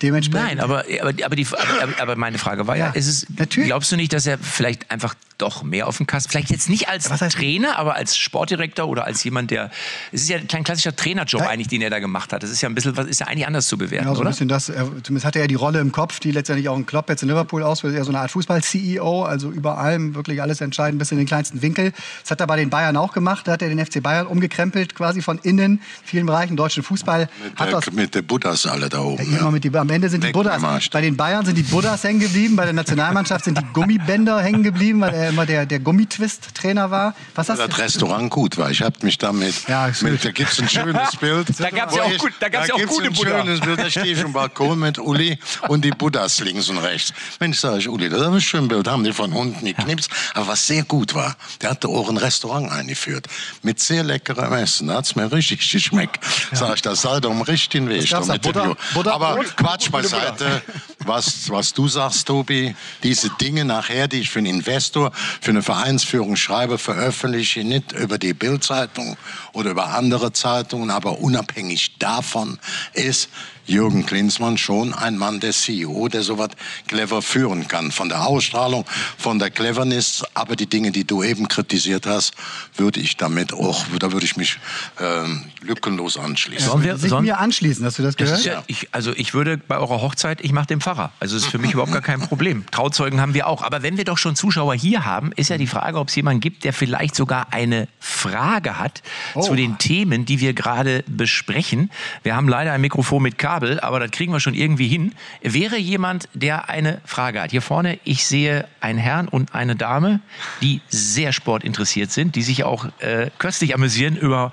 Dementsprechend. Nein, aber, aber, aber, die, aber, aber meine Frage war ja, Ja, ist es, natürlich. glaubst du nicht, dass er vielleicht einfach doch mehr auf dem Kasten, vielleicht jetzt nicht als Was heißt- Trainer, aber als Sportdirektor oder als jemand, der, es ist ja ein klein klassischer Trainerjob Ja. eigentlich, den er da gemacht hat. Das ist ja ein bisschen, was ist ja eigentlich anders zu bewerten, Ja, so ein oder? bisschen das. Er, zumindest hatte er die Rolle im Kopf, die letztendlich auch ein Klopp jetzt in Liverpool ausführt. Er ist so eine Art Fußball-CEO, also über allem wirklich alles entscheidend bis in den kleinsten Winkel. Das hat er bei den Bayern auch gemacht. Da hat er den FC Bayern umgekrempelt, quasi von innen, vielen Bereichen. Deutschen Fußball Mit hat der, aus mit der Buddhas alle da oben. Ja, immer mit die, am Ende sind die Buddhas. Bei den Bayern sind die Buddhas hängen geblieben, bei der Nationalmannschaft sind die Gummibänder hängen geblieben, weil der immer der, der Gummitwist-Trainer war. Was hast das du? Restaurant gut war. Ich habe mich damit. Ja, mit, da gibt es ein schönes Bild. Da gab's Wo ja auch gut- da gab's ja auch gibt's gute ein Buddha. schönes Bild. Da stehe ich im Balkon mit Uli und die Buddhas links und rechts. Mensch, sag ich, Uli, das ist ein schönes Bild. Haben die von unten geknipst. Aber was sehr gut war, der hatte auch ein Restaurant eingeführt. Mit sehr leckerem Essen. Da hat's mir richtig geschmeckt. Sag ich, das sei doch im richtigen Weg. da? Buddha- Buddha- Aber? Quatsch beiseite. Was, was du sagst, Tobi, diese Dinge nachher, die ich für einen Investor, für eine Vereinsführung schreibe, veröffentliche ich nicht über die Bildzeitung oder über andere Zeitungen, aber unabhängig davon ist Jürgen Klinsmann schon ein Mann der CEO, der sowas clever führen kann. Von der Ausstrahlung, von der Cleverness, aber die Dinge, die du eben kritisiert hast, würde ich damit auch, da würde ich mich ähm, lückenlos anschließen. Sollen wir, Sich sollen, mir anschließen, hast du das das gehört? ist ja, ich, also ich würde bei eurer Hochzeit, ich mache den Pfarrer. Also ist für mich überhaupt gar kein Problem. Trauzeugen haben wir auch. Aber wenn wir doch schon Zuschauer hier haben, ist ja die Frage, ob es jemanden gibt, der vielleicht sogar eine Frage hat zu den Themen, die wir gerade besprechen. Wir haben leider ein Mikrofon mit Kabel, aber das kriegen wir schon irgendwie hin. Wäre jemand, der eine Frage hat? Hier vorne, ich sehe einen Herrn und eine Dame, die sehr sportinteressiert sind, die sich auch äh, köstlich amüsieren über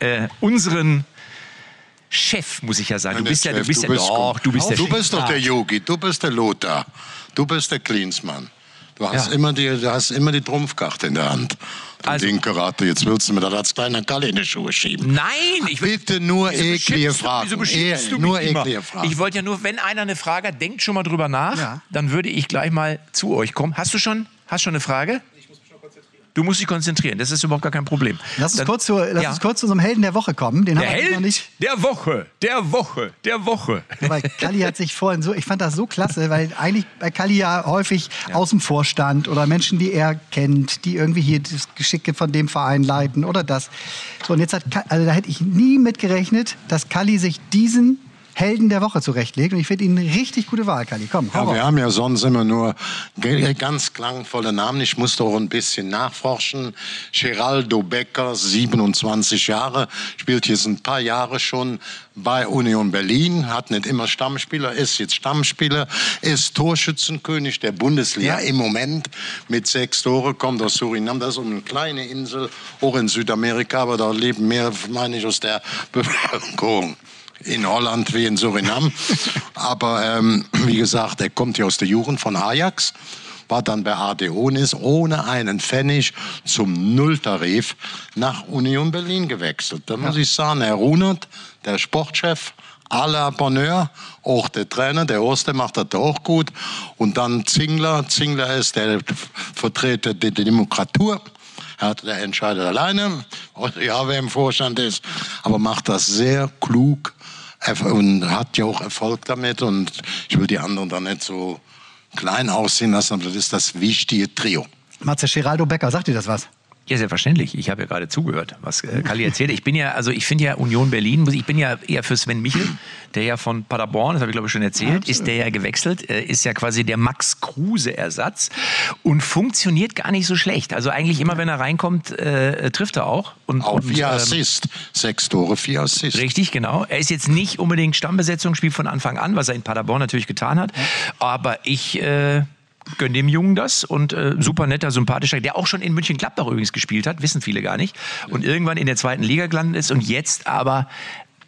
äh, unseren Chef, muss ich ja sagen. Du bist ja, du bist ja, doch, du bist der du bist doch der Yogi, du bist der Lothar, du bist der Klinsmann. Du hast, Ja. immer die, du hast immer die Trumpfkarte in der Hand. Du Also- linke Ratte, jetzt willst du mir das als kleiner Kalle in die Schuhe schieben. Nein, ich will. Bitte nur eklige du- Fragen. Wieso beschimpfst du nur eklige Fragen. Ich wollte ja nur, wenn einer eine Frage hat, denkt schon mal drüber nach, Ja. dann würde ich gleich mal zu euch kommen. Hast du schon, hast schon eine Frage? Du musst dich konzentrieren, das ist überhaupt gar kein Problem. Lass uns, Dann- kurz zu, lass Ja. uns kurz zu unserem Helden der Woche kommen. Den Der haben wir noch Held nicht. der Woche, der Woche, der Woche. Weil Kalli hat sich vorhin so, ich fand das so klasse, weil eigentlich bei Kalli ja häufig aus dem Vorstand oder Menschen, die er kennt, die irgendwie hier das Geschicke von dem Verein leiten oder das. So, und jetzt hat, also da hätte ich nie mit gerechnet, dass Kalli sich diesen Helden der Woche zurechtlegt. Und ich finde ihn eine richtig gute Wahl, Kalli. Komm, hau Ja, wir haben ja sonst immer nur ge- ganz klangvolle Namen. Ich musste auch ein bisschen nachforschen. Geraldo Becker, 27 Jahre, spielt jetzt ein paar Jahre schon bei Union Berlin, hat nicht immer Stammspieler, ist jetzt Stammspieler, ist Torschützenkönig der Bundesliga im Moment mit sechs Tore, kommt aus Suriname. Das ist eine kleine Insel, auch in Südamerika, aber da leben mehr, meine ich, aus der Bevölkerung in Holland wie in Suriname. Aber ähm, wie gesagt, er kommt ja aus der Jugend von Ajax, war dann bei AD ist ohne einen Pfennig zum Nulltarif nach Union Berlin gewechselt. Da muss ich sagen, Herr Runert, der Sportchef, à la Bonheur, auch der Trainer, der Oster macht das auch gut. Und dann Zingler, Zingler ist der Vertreter der Demokratur. Er hat der entscheidet alleine, ja, wer im Vorstand ist, aber macht das sehr klug und hat ja auch Erfolg damit. Und ich will die anderen da nicht so klein aussehen lassen, aber das ist das wichtige Trio. Matze Geraldo Becker, sagt dir das was? Ja, selbstverständlich. Ich habe ja gerade zugehört, was äh, Kalli erzählt. Ich bin ja, also ich finde ja Union Berlin, ich bin ja eher für Sven Michel, der ja von Paderborn, das habe ich glaube ich schon erzählt, ist der ja gewechselt, äh, ist ja quasi der Max Kruse-Ersatz und funktioniert gar nicht so schlecht. Also eigentlich immer, wenn er reinkommt, äh, trifft er auch. Und, Auch und, vier ähm, Assist, sechs Tore, vier Assist. Richtig, genau. Er ist jetzt nicht unbedingt Stammbesetzung, spielt von Anfang an, was er in Paderborn natürlich getan hat. Aber ich äh, gönne dem Jungen das und äh, super netter, sympathischer, der auch schon in München-Gladbach übrigens gespielt hat, wissen viele gar nicht. Und irgendwann in der zweiten Liga gelandet ist und jetzt aber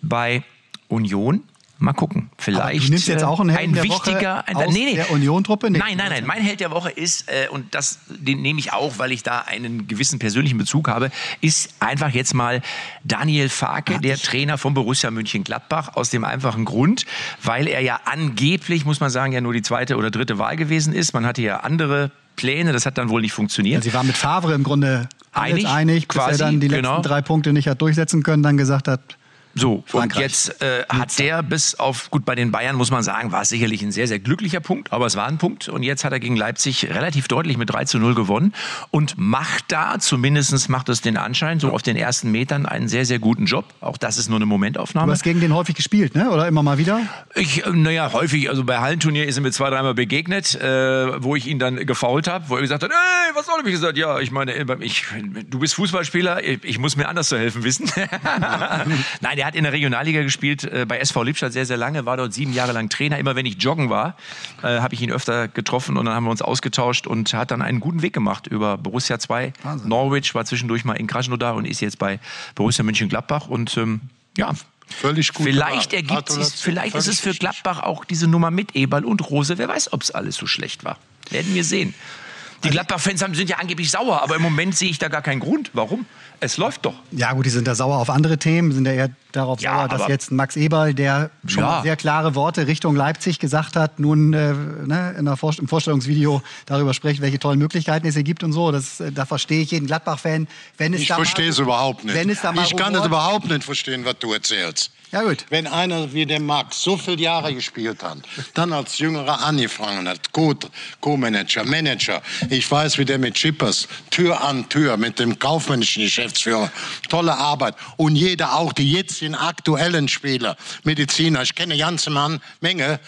bei Union. Mal gucken. Vielleicht du nimmst jetzt äh, auch einen Helden ein der wichtiger, Woche aus der Union-Truppe? Nee. Nein, nein, nein. Mein Held der Woche ist, äh, und das, den nehme ich auch, weil ich da einen gewissen persönlichen Bezug habe, ist einfach jetzt mal Daniel Farke, der Trainer von Borussia München-Gladbach, aus dem einfachen Grund, weil er ja angeblich, muss man sagen, ja nur die zweite oder dritte Wahl gewesen ist. Man hatte ja andere Pläne, das hat dann wohl nicht funktioniert. Sie war mit Favre im Grunde Einig, einig, bis quasi, er dann die genau. letzten drei Punkte nicht hat durchsetzen können, dann gesagt hat, So, und Frankreich. jetzt äh, hat der bis auf, gut, bei den Bayern muss man sagen, war es sicherlich ein sehr, sehr glücklicher Punkt, aber es war ein Punkt. Und jetzt hat er gegen Leipzig relativ deutlich mit 3 zu 0 gewonnen und macht da, zumindest macht es den Anschein, so auf den ersten Metern einen sehr, sehr guten Job. Auch das ist nur eine du Momentaufnahme. hast gegen den häufig gespielt, ne? oder immer mal wieder? Ich, äh, naja, häufig, also bei Hallenturnier ist er mir zwei, dreimal begegnet, äh, wo ich ihn dann gefault habe, wo er gesagt hat, ey, was soll ich? Ich gesagt, ja, ich meine, äh, ich, du bist Fußballspieler, ich, ich muss mir anders zu helfen wissen. Nein, der der hat in der Regionalliga gespielt, äh, bei SV Lippstadt sehr, sehr lange, war dort sieben Jahre lang Trainer. Immer wenn ich joggen war, äh, habe ich ihn öfter getroffen und dann haben wir uns ausgetauscht und hat dann einen guten Weg gemacht über Borussia 2. Wahnsinn. Norwich war zwischendurch mal in Krasnodar und ist jetzt bei Borussia Mönchengladbach und ähm, ja, Völlig gut. Vielleicht ergibt sich, vielleicht ist es für. Gladbach auch diese Nummer mit Eberl und Rose. Wer weiß, ob es alles so schlecht war. Werden wir sehen. Die Gladbach-Fans sind ja angeblich sauer, aber im Moment sehe ich da gar keinen Grund. Warum? Es läuft doch. Ja, gut, die sind da sauer auf andere Themen, sind da eher darauf Ja, sauer, dass jetzt Max Eberl, der schon Ja. sehr klare Worte Richtung Leipzig gesagt hat, nun äh, ne, in der Vorst im Vorstellungsvideo darüber spricht, welche tollen Möglichkeiten es hier gibt und so. Das, äh, da verstehe ich jeden Gladbach-Fan. Wenn es Ich verstehe es überhaupt nicht. Wenn es da mal ich kann es überhaupt nicht verstehen, was du erzählst. Ja, gut. Wenn einer wie der Max so viele Jahre gespielt hat, dann als Jüngerer angefangen hat, Co- Co-Manager, Manager, ich weiß, wie der mit Chippers Tür an Tür mit dem kaufmännischen Geschäftsführer, tolle Arbeit. Und jeder, auch die jetzigen aktuellen Spieler, Mediziner, ich kenne eine ganze Mann, Menge,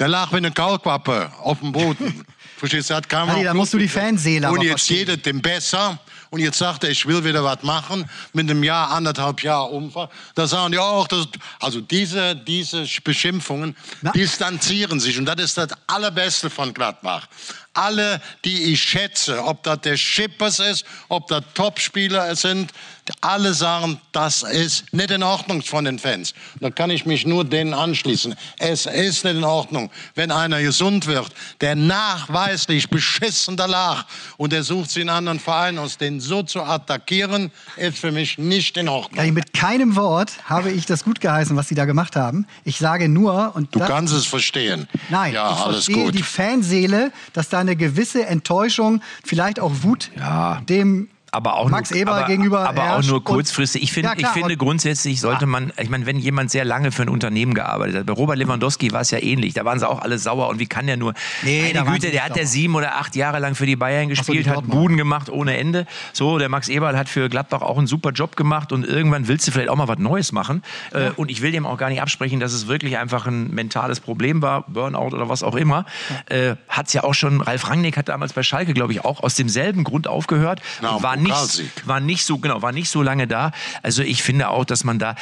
der lag wie eine Kaulquappe auf dem Boden. Verstehst du, hat keiner da musst du die Fanseele Und jetzt jeder dem besser. Und jetzt sagt er, ich will wieder was machen, mit einem Jahr, anderthalb Jahr Umfang. Da sagen die auch, das, also diese, diese Beschimpfungen Na. distanzieren sich. Und das ist das Allerbeste von Gladbach. Alle, die ich schätze, ob das der Schippers ist, ob das Topspieler sind, alle sagen, das ist nicht in Ordnung von den Fans. Da kann ich mich nur denen anschließen. Es ist nicht in Ordnung, wenn einer gesund wird, der nachweislich beschissen da lag und er sucht sich einen anderen Verein aus, den so zu attackieren, ist für mich nicht in Ordnung. Adi, mit keinem Wort habe ich das gut geheißen, was sie da gemacht haben. Ich sage nur, und Du das, kannst es verstehen. Nein, ja, ich alles verstehe gut. die Fanseele, dass da eine gewisse Enttäuschung, vielleicht auch Wut Ja. dem aber auch Max nur, Eberl aber, gegenüber aber auch nur kurzfristig. Ich finde, Ja, klar, ich finde und- grundsätzlich sollte man, ich meine, wenn jemand sehr lange für ein Unternehmen gearbeitet hat, bei Robert Lewandowski war es ja ähnlich, da waren sie auch alle sauer und wie kann der nur, Nee, meine Güte, der hat ja sieben oder acht Jahre lang für die Bayern die gespielt, hat Dortmund. Buden gemacht ohne Ende. So, der Max Eberl hat für Gladbach auch einen super Job gemacht und irgendwann willst du vielleicht auch mal was Neues machen. Äh, Und ich will dem auch gar nicht absprechen, dass es wirklich einfach ein mentales Problem war, Burnout oder was auch immer. Äh, hat es ja auch schon, Ralf Rangnick hat damals bei Schalke, glaube ich, auch aus demselben Grund aufgehört. Na, und war Nicht, war nicht so, genau, war nicht so lange da. Also ich finde auch, dass man da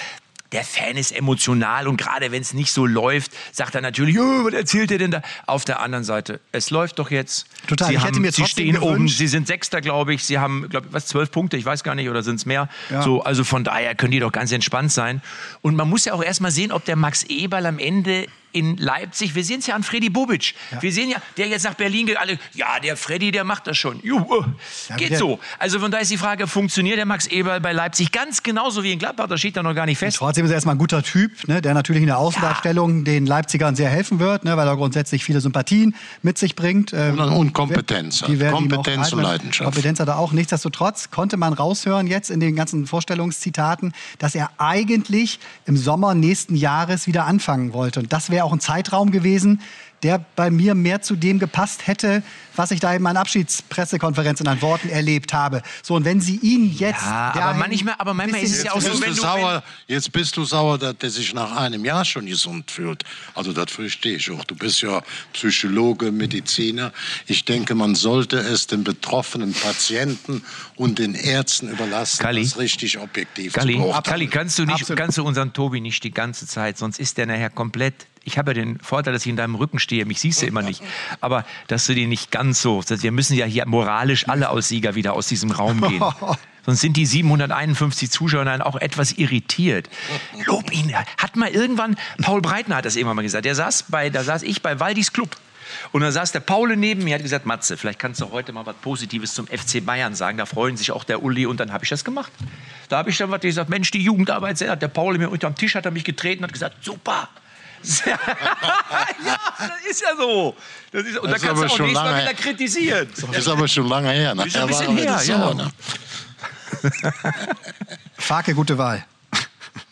der Fan ist emotional und gerade wenn es nicht so läuft, sagt er natürlich, oh, was erzählt er denn da? Auf der anderen Seite, es läuft doch jetzt. Total, Sie, ich hätte haben, mir Sie stehen oben, gewünscht- Sie sind Sechster, glaube ich. Sie haben, glaube ich, was, zwölf Punkte, ich weiß gar nicht, oder sind es mehr? Ja. So, also von daher können die doch ganz entspannt sein. Und man muss ja auch erstmal sehen, ob der Max Eberl am Ende in Leipzig, wir sehen es ja an Freddy Bobic. Wir sehen ja, der jetzt nach Berlin geht, alle, ja, der Freddy, der macht das schon. Juhu, Ja, geht so. Also von daher ist die Frage, funktioniert der Max Eberl bei Leipzig ganz genauso wie in Gladbach? Das steht da noch gar nicht fest. Trotzdem ist er erstmal ein guter Typ, ne, der natürlich in der Außendarstellung den Leipzigern sehr helfen wird, ne, weil er grundsätzlich viele Sympathien mit sich bringt. Ähm, Und- und Kompetenz die werden ihm auch Kompetenz und Leidenschaft. Kompetenz hat er auch. Nichtsdestotrotz konnte man raushören jetzt in den ganzen Vorstellungszitaten, dass er eigentlich im Sommer nächsten Jahres wieder anfangen wollte. Und das wäre auch ein Zeitraum gewesen, der bei mir mehr zu dem gepasst hätte, was ich da in meinen Abschiedspressekonferenzen an Worten erlebt habe. So, und wenn Sie ihn jetzt. Ja, aber manchmal- aber manchmal ist es ja auch so, wenn du sauer, jetzt bist du sauer, dass der sich nach einem Jahr schon gesund fühlt. Also das verstehe ich auch. Du bist ja Psychologe, Mediziner. Ich denke, man sollte es den betroffenen Patienten und den Ärzten überlassen, Kalli? das richtig objektiv Kalli, zu beurteilen. Kalli, kannst du nicht, Absolut. kannst du unseren Tobi nicht die ganze Zeit, sonst ist der nachher komplett. Ich habe ja den Vorteil, dass ich in deinem Rücken stehe. Mich siehst du immer nicht. Aber dass du den nicht ganz so. Wir müssen ja hier moralisch alle als Sieger wieder aus diesem Raum gehen. Sonst sind die 751 Zuschauer dann auch etwas irritiert. Lob ihn. Hat mal irgendwann, Paul Breitner hat das immer mal gesagt. Der saß bei, da saß ich bei Waldis Club. Und da saß der Paul neben mir, hat gesagt, Matze, vielleicht kannst du heute mal was Positives zum FC Bayern sagen. Da freuen sich auch der Uli und dann habe ich das gemacht. Da habe ich dann was gesagt, Mensch, die Jugendarbeit, der Paul mir unterm Tisch hat er mich getreten und hat gesagt, super. ja, das ist ja so. Das ist, und Das da kannst aber du auch schon nächstes Mal lange- wieder kritisieren. Ist aber schon lange her. Ne? Ist ein Er war bisschen her, nicht ja. ne? Farke, gute Wahl.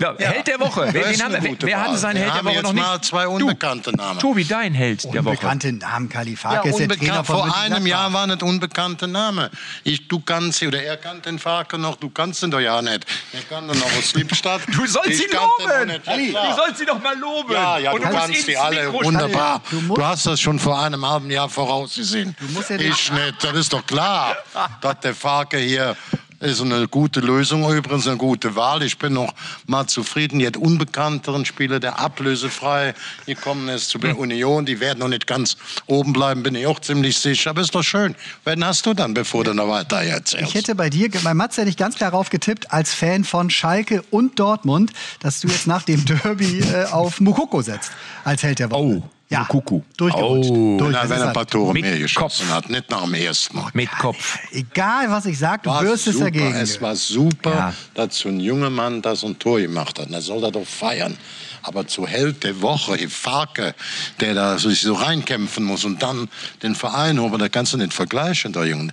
Ja, Held der Woche. Wer, den haben gute wer hatte seinen Wir Held der haben Woche jetzt noch nicht? mal zwei unbekannte Namen. Tobi, dein Held der Woche. Unbekannte Namen, Kali Ja, unbekannt. Vor einem Jahr war nicht unbekannte Name. Ich, du kannst oder er kannte den Farke noch, du kannst ihn doch ja nicht. Er kann doch noch aus Lippstadt. Du sollst Ich ihn ihn loben. nicht. Ja, Du sollst sie doch mal loben. Ja, ja, Und du musst kannst ins die alle Mikro wunderbar. Du Du, hast das schon vor einem halben Jahr vorausgesehen. musst ja den- ich nicht, das ist doch klar, dass der Farke hier ist eine gute Lösung, übrigens eine gute Wahl. Ich bin noch mal zufrieden. Jetzt unbekannteren Spieler, der ablösefrei gekommen ist zu der Union, die werden noch nicht ganz oben bleiben, bin ich auch ziemlich sicher. Aber ist doch schön. Wen hast du dann, bevor du noch weiter erzählst? Ich hätte bei dir, bei Mats hätte ich ganz klar darauf getippt, als Fan von Schalke und Dortmund, dass du jetzt nach dem Derby äh, auf Mukoko setzt, als Held der Woche. Oh, ja. Mukoko. Durchgerutscht. Oh. Durch, wenn er ein paar Tore mehr geschossen Kopf. hat, nicht nach dem ersten Mal. Mit Kopf. Egal, was ich sage, du wirst es super. dagegen. Es war super, Ja. dass so ein junger Mann das ein Tor gemacht hat. Er soll das doch feiern. Aber zur Held der Woche, die Farke, der da sich so reinkämpfen muss und dann den Verein holen, da kannst du nicht vergleichen, der Junge.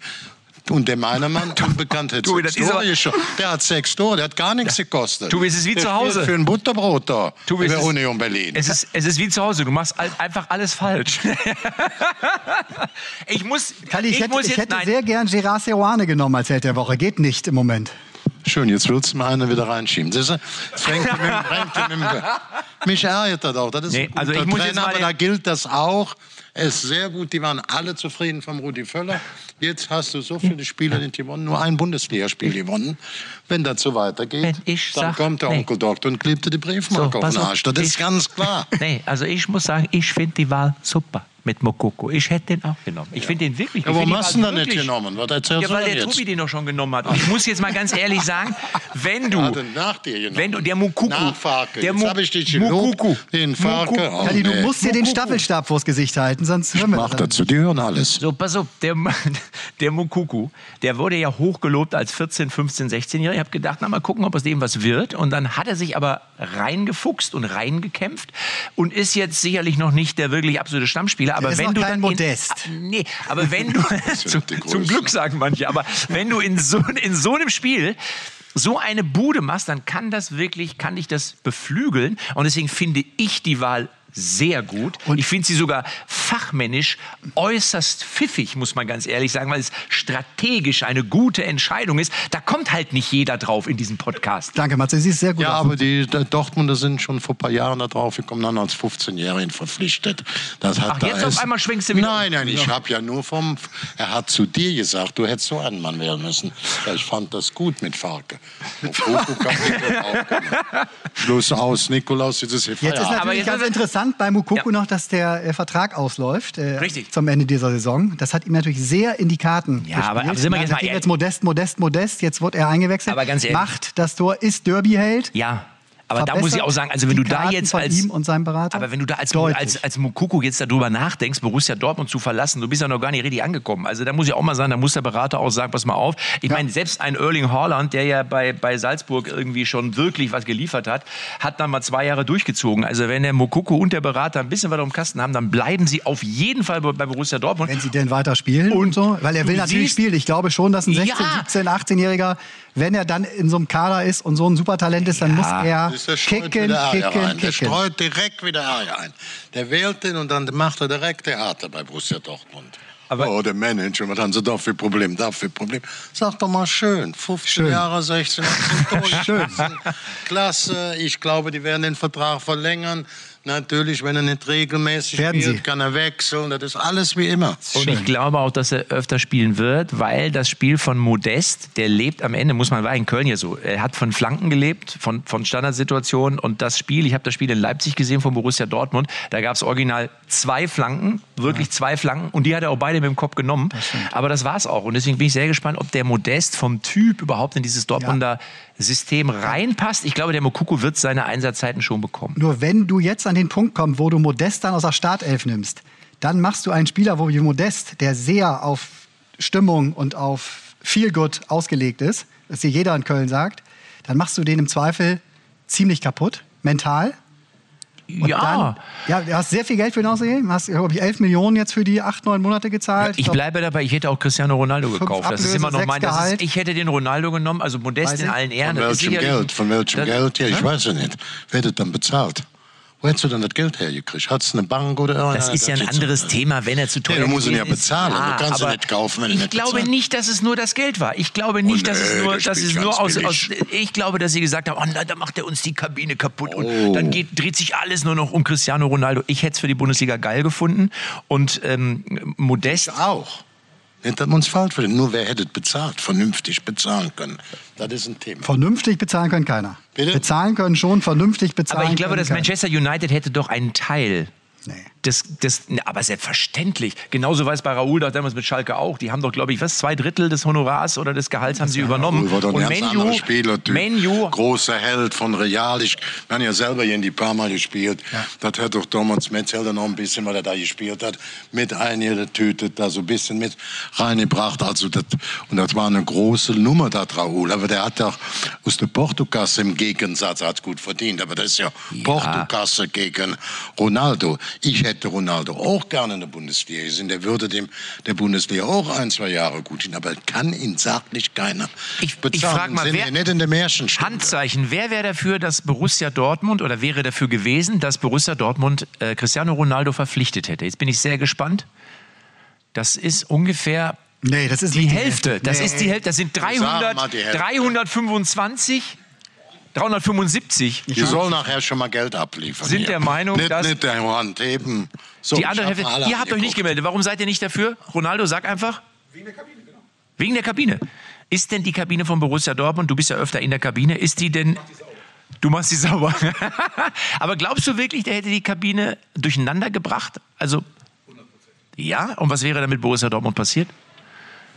Und der meiner Mann, unbekannt, hat Tobi, sechs Tore schon. Der hat sechs Tore, der hat gar nichts gekostet. Tobi, es ist wie der zu Hause. Für ein Butterbrot da. Tobi, in es der ist- Union Berlin. Es ist, es ist wie zu Hause. Du machst all- einfach alles falsch. ich muss, Kalli, ich, hätte, muss ich jetzt, hätte nein, sehr gern Gerard Seoane genommen als Held der Woche. Geht nicht im Moment. Schön, jetzt willst du mir einen wieder reinschieben. Du? Jetzt fängt mit, mit, mich ärgert das auch. Das ist Nee, ein guter also ich muss jetzt Trainer, aber da gilt das auch. Er ist sehr gut. Die waren alle zufrieden vom Rudi Völler. Jetzt hast du so viele Spiele nicht gewonnen, nur ein Bundesligaspiel gewonnen. Wenn das so weitergeht, dann kommt der nee. Onkel Doktor und klebt dir die Briefmarke So, auf den. Arsch. Das ist ganz klar. Nee, also ich muss sagen, ich finde die Wahl super mit Mokoko. Ich hätte den auch genommen. Ich finde den wirklich Ja, warum hast du ihn dann nicht genommen? Was erzählst Ja, weil der jetzt? Tobi den noch schon genommen hat. Und ich muss jetzt mal ganz ehrlich sagen, wenn du, nach dir genommen? wenn du, der Mukuku, Nach Farke. der habe ich dich. Mukuku, Den Farke. Oh, Kalli, du nee. musst dir den Staffelstab vors Gesicht halten, sonst hören wir Mach dazu, die hören alles. So, pass auf, der, der Mukuku, der wurde ja hochgelobt als 14, 15, 16-Jähriger. Ich habe gedacht, na mal gucken, ob aus dem was wird. Und dann hat er sich aber reingefuchst und reingekämpft und ist jetzt sicherlich noch nicht der wirklich absolute Stammspieler. Aber ist wenn noch du dann Modest. In, ah, nee, aber wenn du, zum, die zum. Glück sagen manche, aber wenn du in so, in so einem Spiel so eine Bude machst, dann kann das wirklich, kann dich das beflügeln. Und deswegen finde ich die Wahl sehr gut. Und ich finde sie sogar fachmännisch äußerst pfiffig, muss man ganz ehrlich sagen, weil es strategisch eine gute Entscheidung ist. Da kommt halt nicht jeder drauf in diesem Podcast. Danke, Matze, sie ist sehr gut. Ja, aber die die Dortmunder sind schon vor ein paar Jahren da drauf gekommen, dann als 15-Jährigen verpflichtet. Das hat Ach, da jetzt auf ist- einmal schwenkst du wieder Nein, nein, ich habe ja nur vom... Er hat zu dir gesagt, du hättest so einen Mann werden müssen. Ja, ich fand das gut mit Farke. Schluss aus, Nikolaus, jetzt ist hier Jetzt ist Feierabend. Aber natürlich jetzt ganz ist- interessant bei Mukoko Ja. noch, dass der äh, Vertrag ausläuft äh, Richtig. zum Ende dieser Saison. Das hat ihm natürlich sehr in die Karten Ja, aber- gespielt. aber sind wir jetzt mal jetzt Modest, Modest, Modest. Jetzt wurde er eingewechselt. Aber ganz ehrlich. Macht das Tor, ist Derby-Held. Ja. Aber da muss ich auch sagen, also wenn du da jetzt als ihm und seinem Berater. Aber wenn du da als, Deutlich. als, als Mukoko jetzt darüber nachdenkst, Borussia Dortmund zu verlassen, du bist ja noch gar nicht richtig angekommen. Also da muss ich auch mal sagen, da muss der Berater auch sagen, pass mal auf. Ich meine, selbst ein Erling Haaland, der ja bei, bei Salzburg irgendwie schon wirklich was geliefert hat, hat dann mal zwei Jahre durchgezogen. Also wenn der Mukoko und der Berater ein bisschen auf dem Kasten haben, dann bleiben sie auf jeden Fall bei Borussia Dortmund. wenn sie denn weiter spielen und, so, weil er will natürlich spielen. Ich glaube schon, dass ein 16, Ja. 17, 18-Jähriger, wenn er dann in so einem Kader ist und so ein Supertalent ist, dann muss er kicken, kicken, rein. Der kicken. streut direkt wieder Eier ein. Der wählt den und dann macht er direkt Theater bei Borussia Dortmund. Aber- oh, der Manager, was haben sie da für Problem, da für Problem? Sag doch mal schön, 15 Schön. Jahre, 16, 18 durch. Schön. Klasse, ich glaube, die werden den Vertrag verlängern. Natürlich, wenn er nicht regelmäßig Werden spielt, sie. kann er wechseln. Das ist alles wie immer. Und ich glaube auch, dass er öfter spielen wird, weil das Spiel von Modest, der lebt am Ende, muss man, war in Köln ja so, er hat von Flanken gelebt, von, von Standardsituationen und das Spiel, ich habe das Spiel in Leipzig gesehen von Borussia Dortmund, da gab es original zwei Flanken, wirklich zwei Flanken und die hat er auch beide mit dem Kopf genommen. Aber das war es auch und deswegen bin ich sehr gespannt, ob der Modest vom Typ überhaupt in dieses Dortmunder System reinpasst. Ich glaube, der Mokuko wird seine Einsatzzeiten schon bekommen. Nur wenn du jetzt an den Punkt kommst, wo du Modest dann aus der Startelf nimmst, dann machst du einen Spieler, wo wie Modest, der sehr auf Stimmung und auf Feel Good ausgelegt ist, das dir jeder in Köln sagt, dann machst du den im Zweifel ziemlich kaputt, mental. Und ja. Dann, ja, du hast sehr viel Geld für ihn ausgegeben. Hast, glaube ich, 11 Millionen jetzt für die 8, 9 Monate gezahlt. Ich glaub, bleibe dabei, ich hätte auch Cristiano Ronaldo gekauft. Das ist Ablöse, immer noch mein. Das ist, Gehalt. ich hätte den Ronaldo genommen, also Modest in ich. allen Ehren. Von welchem Geld? Von welchem das- Geld? Ja, ich Hä? weiß ja nicht. Wer hat das dann bezahlt? Wo hättest du denn das Geld hergekriegt? Hat es eine Bank oder irgendeiner? Das ist ja ein anderes Thema, wenn er zu teuer Ja, du musst ihn ja ist. bezahlen. Du kannst ihn nicht kaufen, wenn er Ich nicht glaube bezahlt. nicht, dass es nur das Geld war. Ich glaube nicht, Oh, dass es nee, nur, dass es nur aus, aus. Ich glaube, dass sie gesagt haben: Oh nein, da macht er uns die Kabine kaputt Oh. und dann geht, dreht sich alles nur noch um Cristiano Ronaldo. Ich hätte es für die Bundesliga geil gefunden und ähm, Modest. Auch. Nicht, dass wir uns falsch verstehen. Nur wer hätte bezahlt, vernünftig bezahlen können. Das ist ein Thema. Vernünftig bezahlen können keiner. Bitte? Bezahlen können schon, vernünftig bezahlen Aber ich glaube, können dass. Manchester United hätte doch einen Teil. Nee. Das, das, aber selbstverständlich. Genauso war es bei Raoul doch damals mit Schalke auch. Die haben doch, glaube ich, was, zwei Drittel des Honorars oder des Gehalts haben sie übernommen. War doch ein Menu, Spielertyp. Menu, Großer Held von Real. Ich habe ja selber hier in die paar Mal gespielt. Das hat doch damals Metzelder noch ein bisschen, weil er da gespielt hat, mit eingetütet, da so ein bisschen mit reingebracht. Also das, und das war eine große Nummer, das Raoul. Aber der hat doch aus der Portokasse im Gegensatz hat's gut verdient. Aber das ist ja, Portokasse gegen Ronaldo. Ich hätte Ronaldo auch gerne in der Bundesliga gesehen. Der würde dem der Bundesliga auch ein, zwei Jahre gut tun. Aber kann ihn sagtlich keiner Ich- bezahlen. ich frag mal, Sind wer- wir nicht in der Märchenstunde. Handzeichen. Wer wäre dafür, dass Borussia Dortmund oder wäre dafür gewesen, dass Borussia Dortmund äh, Cristiano Ronaldo verpflichtet hätte? Jetzt bin ich sehr gespannt. Das ist ungefähr Nee, das ist die nicht Hälfte. Das Nee. ist die Hälfte. Das sind Sagen 300, mal die Hälfte. 325, 375. Die soll nachher schon mal Geld abliefern. Sind hier. der Meinung, nicht, dass- Nicht der Hand heben. So, Die andere Hälfte. Ihr habt euch nicht gemeldet. Warum seid ihr nicht dafür? Ronaldo, sag einfach. Wegen der Kabine, genau. Wegen der Kabine. Ist denn die Kabine von Borussia Dortmund, du bist ja öfter in der Kabine, ist die denn. Du machst die sauber. Aber glaubst du wirklich, der hätte die Kabine durcheinander gebracht? Also. Ja? Und was wäre dann mit Borussia Dortmund passiert?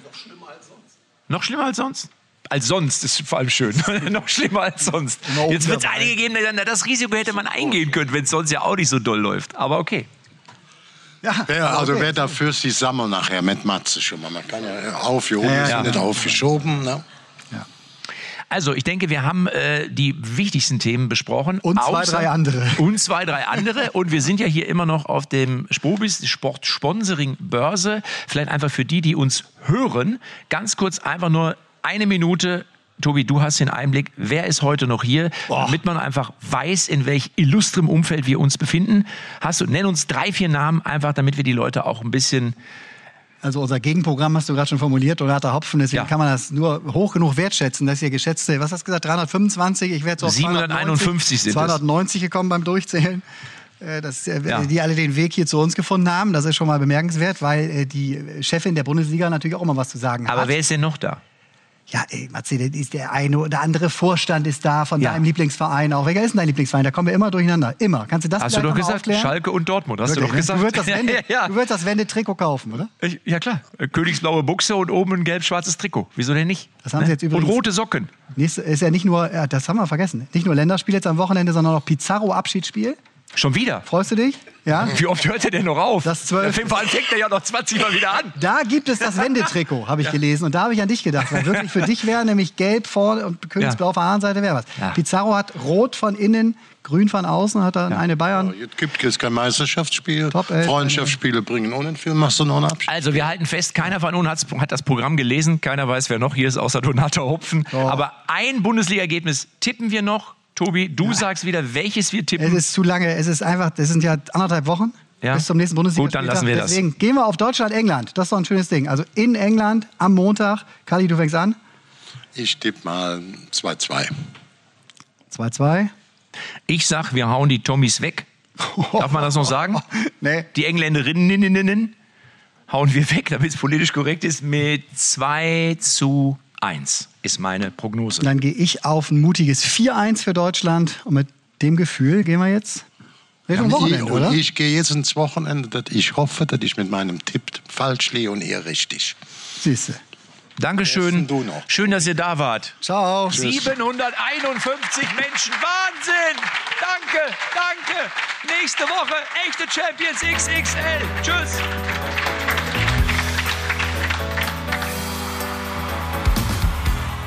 Noch schlimmer als sonst. Noch schlimmer als sonst? Als sonst ist vor allem schön. Noch schlimmer als sonst. Oben Jetzt wird es einige geben, die sagen, na, das Risiko hätte man eingehen können, wenn es sonst ja auch nicht so doll läuft. Aber okay. Ja, Ja, also okay. wer dafür ist, die sammeln nachher mit Matze schon mal. Man kann ja aufgehoben, Ja, ja. nicht aufgeschoben. Ne? Also, ich denke, wir haben äh, die wichtigsten Themen besprochen. Und zwei, drei andere. Und zwei, drei andere. und wir sind ja hier immer noch auf dem Spobis Sport Sponsoring Börse. Vielleicht einfach für die, die uns hören, ganz kurz einfach nur eine Minute. Tobi, du hast den Einblick. Wer ist heute noch hier? Damit man einfach weiß, in welch illustrem Umfeld wir uns befinden. Hast du, nenn uns drei, vier Namen einfach, damit wir die Leute auch ein bisschen Also unser Gegenprogramm hast du gerade schon formuliert, Donata Hopfen, deswegen Ja. kann man das nur hoch genug wertschätzen, dass ihr geschätzte, was hast du gesagt, 325, ich werde so auf 751 sind es. 290 gekommen beim Durchzählen. Äh, Das, äh, Ja. Die alle den Weg hier zu uns gefunden haben, das ist schon mal bemerkenswert, weil äh, die Chefin der Bundesliga natürlich auch immer was zu sagen Aber hat. wer ist denn noch da? Ja, ey, Matze, ist der eine oder andere Vorstand ist da von Ja. deinem Lieblingsverein auch. Welcher ist denn dein Lieblingsverein? Da kommen wir immer durcheinander. Immer. Kannst du das Hast du doch gesagt, aufklären? Schalke und Dortmund, hast Wirklich, du doch ne? gesagt. Du würdest das Wende, ja, ja. Du würdest das Wende-Trikot kaufen, oder? Ich- Ja klar, Äh, königsblaue Buchse und oben ein gelb-schwarzes Trikot. Wieso denn nicht? Das haben sie jetzt und übrigens- rote Socken. Nächste ist ja nicht nur, das haben wir vergessen, nicht nur Länderspiel jetzt am Wochenende, sondern auch Pizarro-Abschiedsspiel. Schon wieder. Freust du dich? Ja. Wie oft hört er denn noch auf? Das zwölf- Vor allem fängt er ja noch 20 Mal wieder an. Da gibt es das Wendetrikot, habe ich gelesen. Und da habe ich an dich gedacht. Weil wirklich für dich wäre nämlich gelb vorne und Königsblau auf der anderen Seite wäre was. Ja. Pizarro hat rot von innen, grün von außen, hat dann eine Bayern. Jetzt gibt es kein Meisterschaftsspiel. Top elf. Freundschaftsspiele bringen ohne Film. Machst du noch einen Abschied? Also wir halten fest, keiner von uns hat das Programm gelesen. Keiner weiß, wer noch hier ist, außer Donato Hopfen. Oh. Aber ein Bundesliga-Ergebnis tippen wir noch. Tobi, du sagst wieder, welches wir Es tippen. ist zu lange. Es ist einfach, das sind ja anderthalb Wochen Ja. bis zum nächsten Bundesliga. Gut, dann lassen wir das. Deswegen gehen wir auf Deutschland-England. Das ist doch ein schönes Ding. Also in England am Montag. Kali, du fängst an. Ich tippe mal 2-2. 2-2. Ich sag, wir hauen die Tommys weg. Darf man das noch sagen? Nee. Die Engländerinnen hauen wir weg, damit es politisch korrekt ist, mit 2 zu 1 ist meine Prognose. Dann gehe ich auf ein mutiges 4-1 für Deutschland. Und mit dem Gefühl gehen wir jetzt Richtung ich, Wochenende, oder? und ich gehe jetzt ins Wochenende, dass ich hoffe, dass ich mit meinem Tipp falsch liege und ihr richtig. Siehste. Dankeschön. du noch. Schön, dass ihr da wart. Ciao. 751 Menschen. Wahnsinn! Danke, danke. Nächste Woche echte Champions XXL. Tschüss.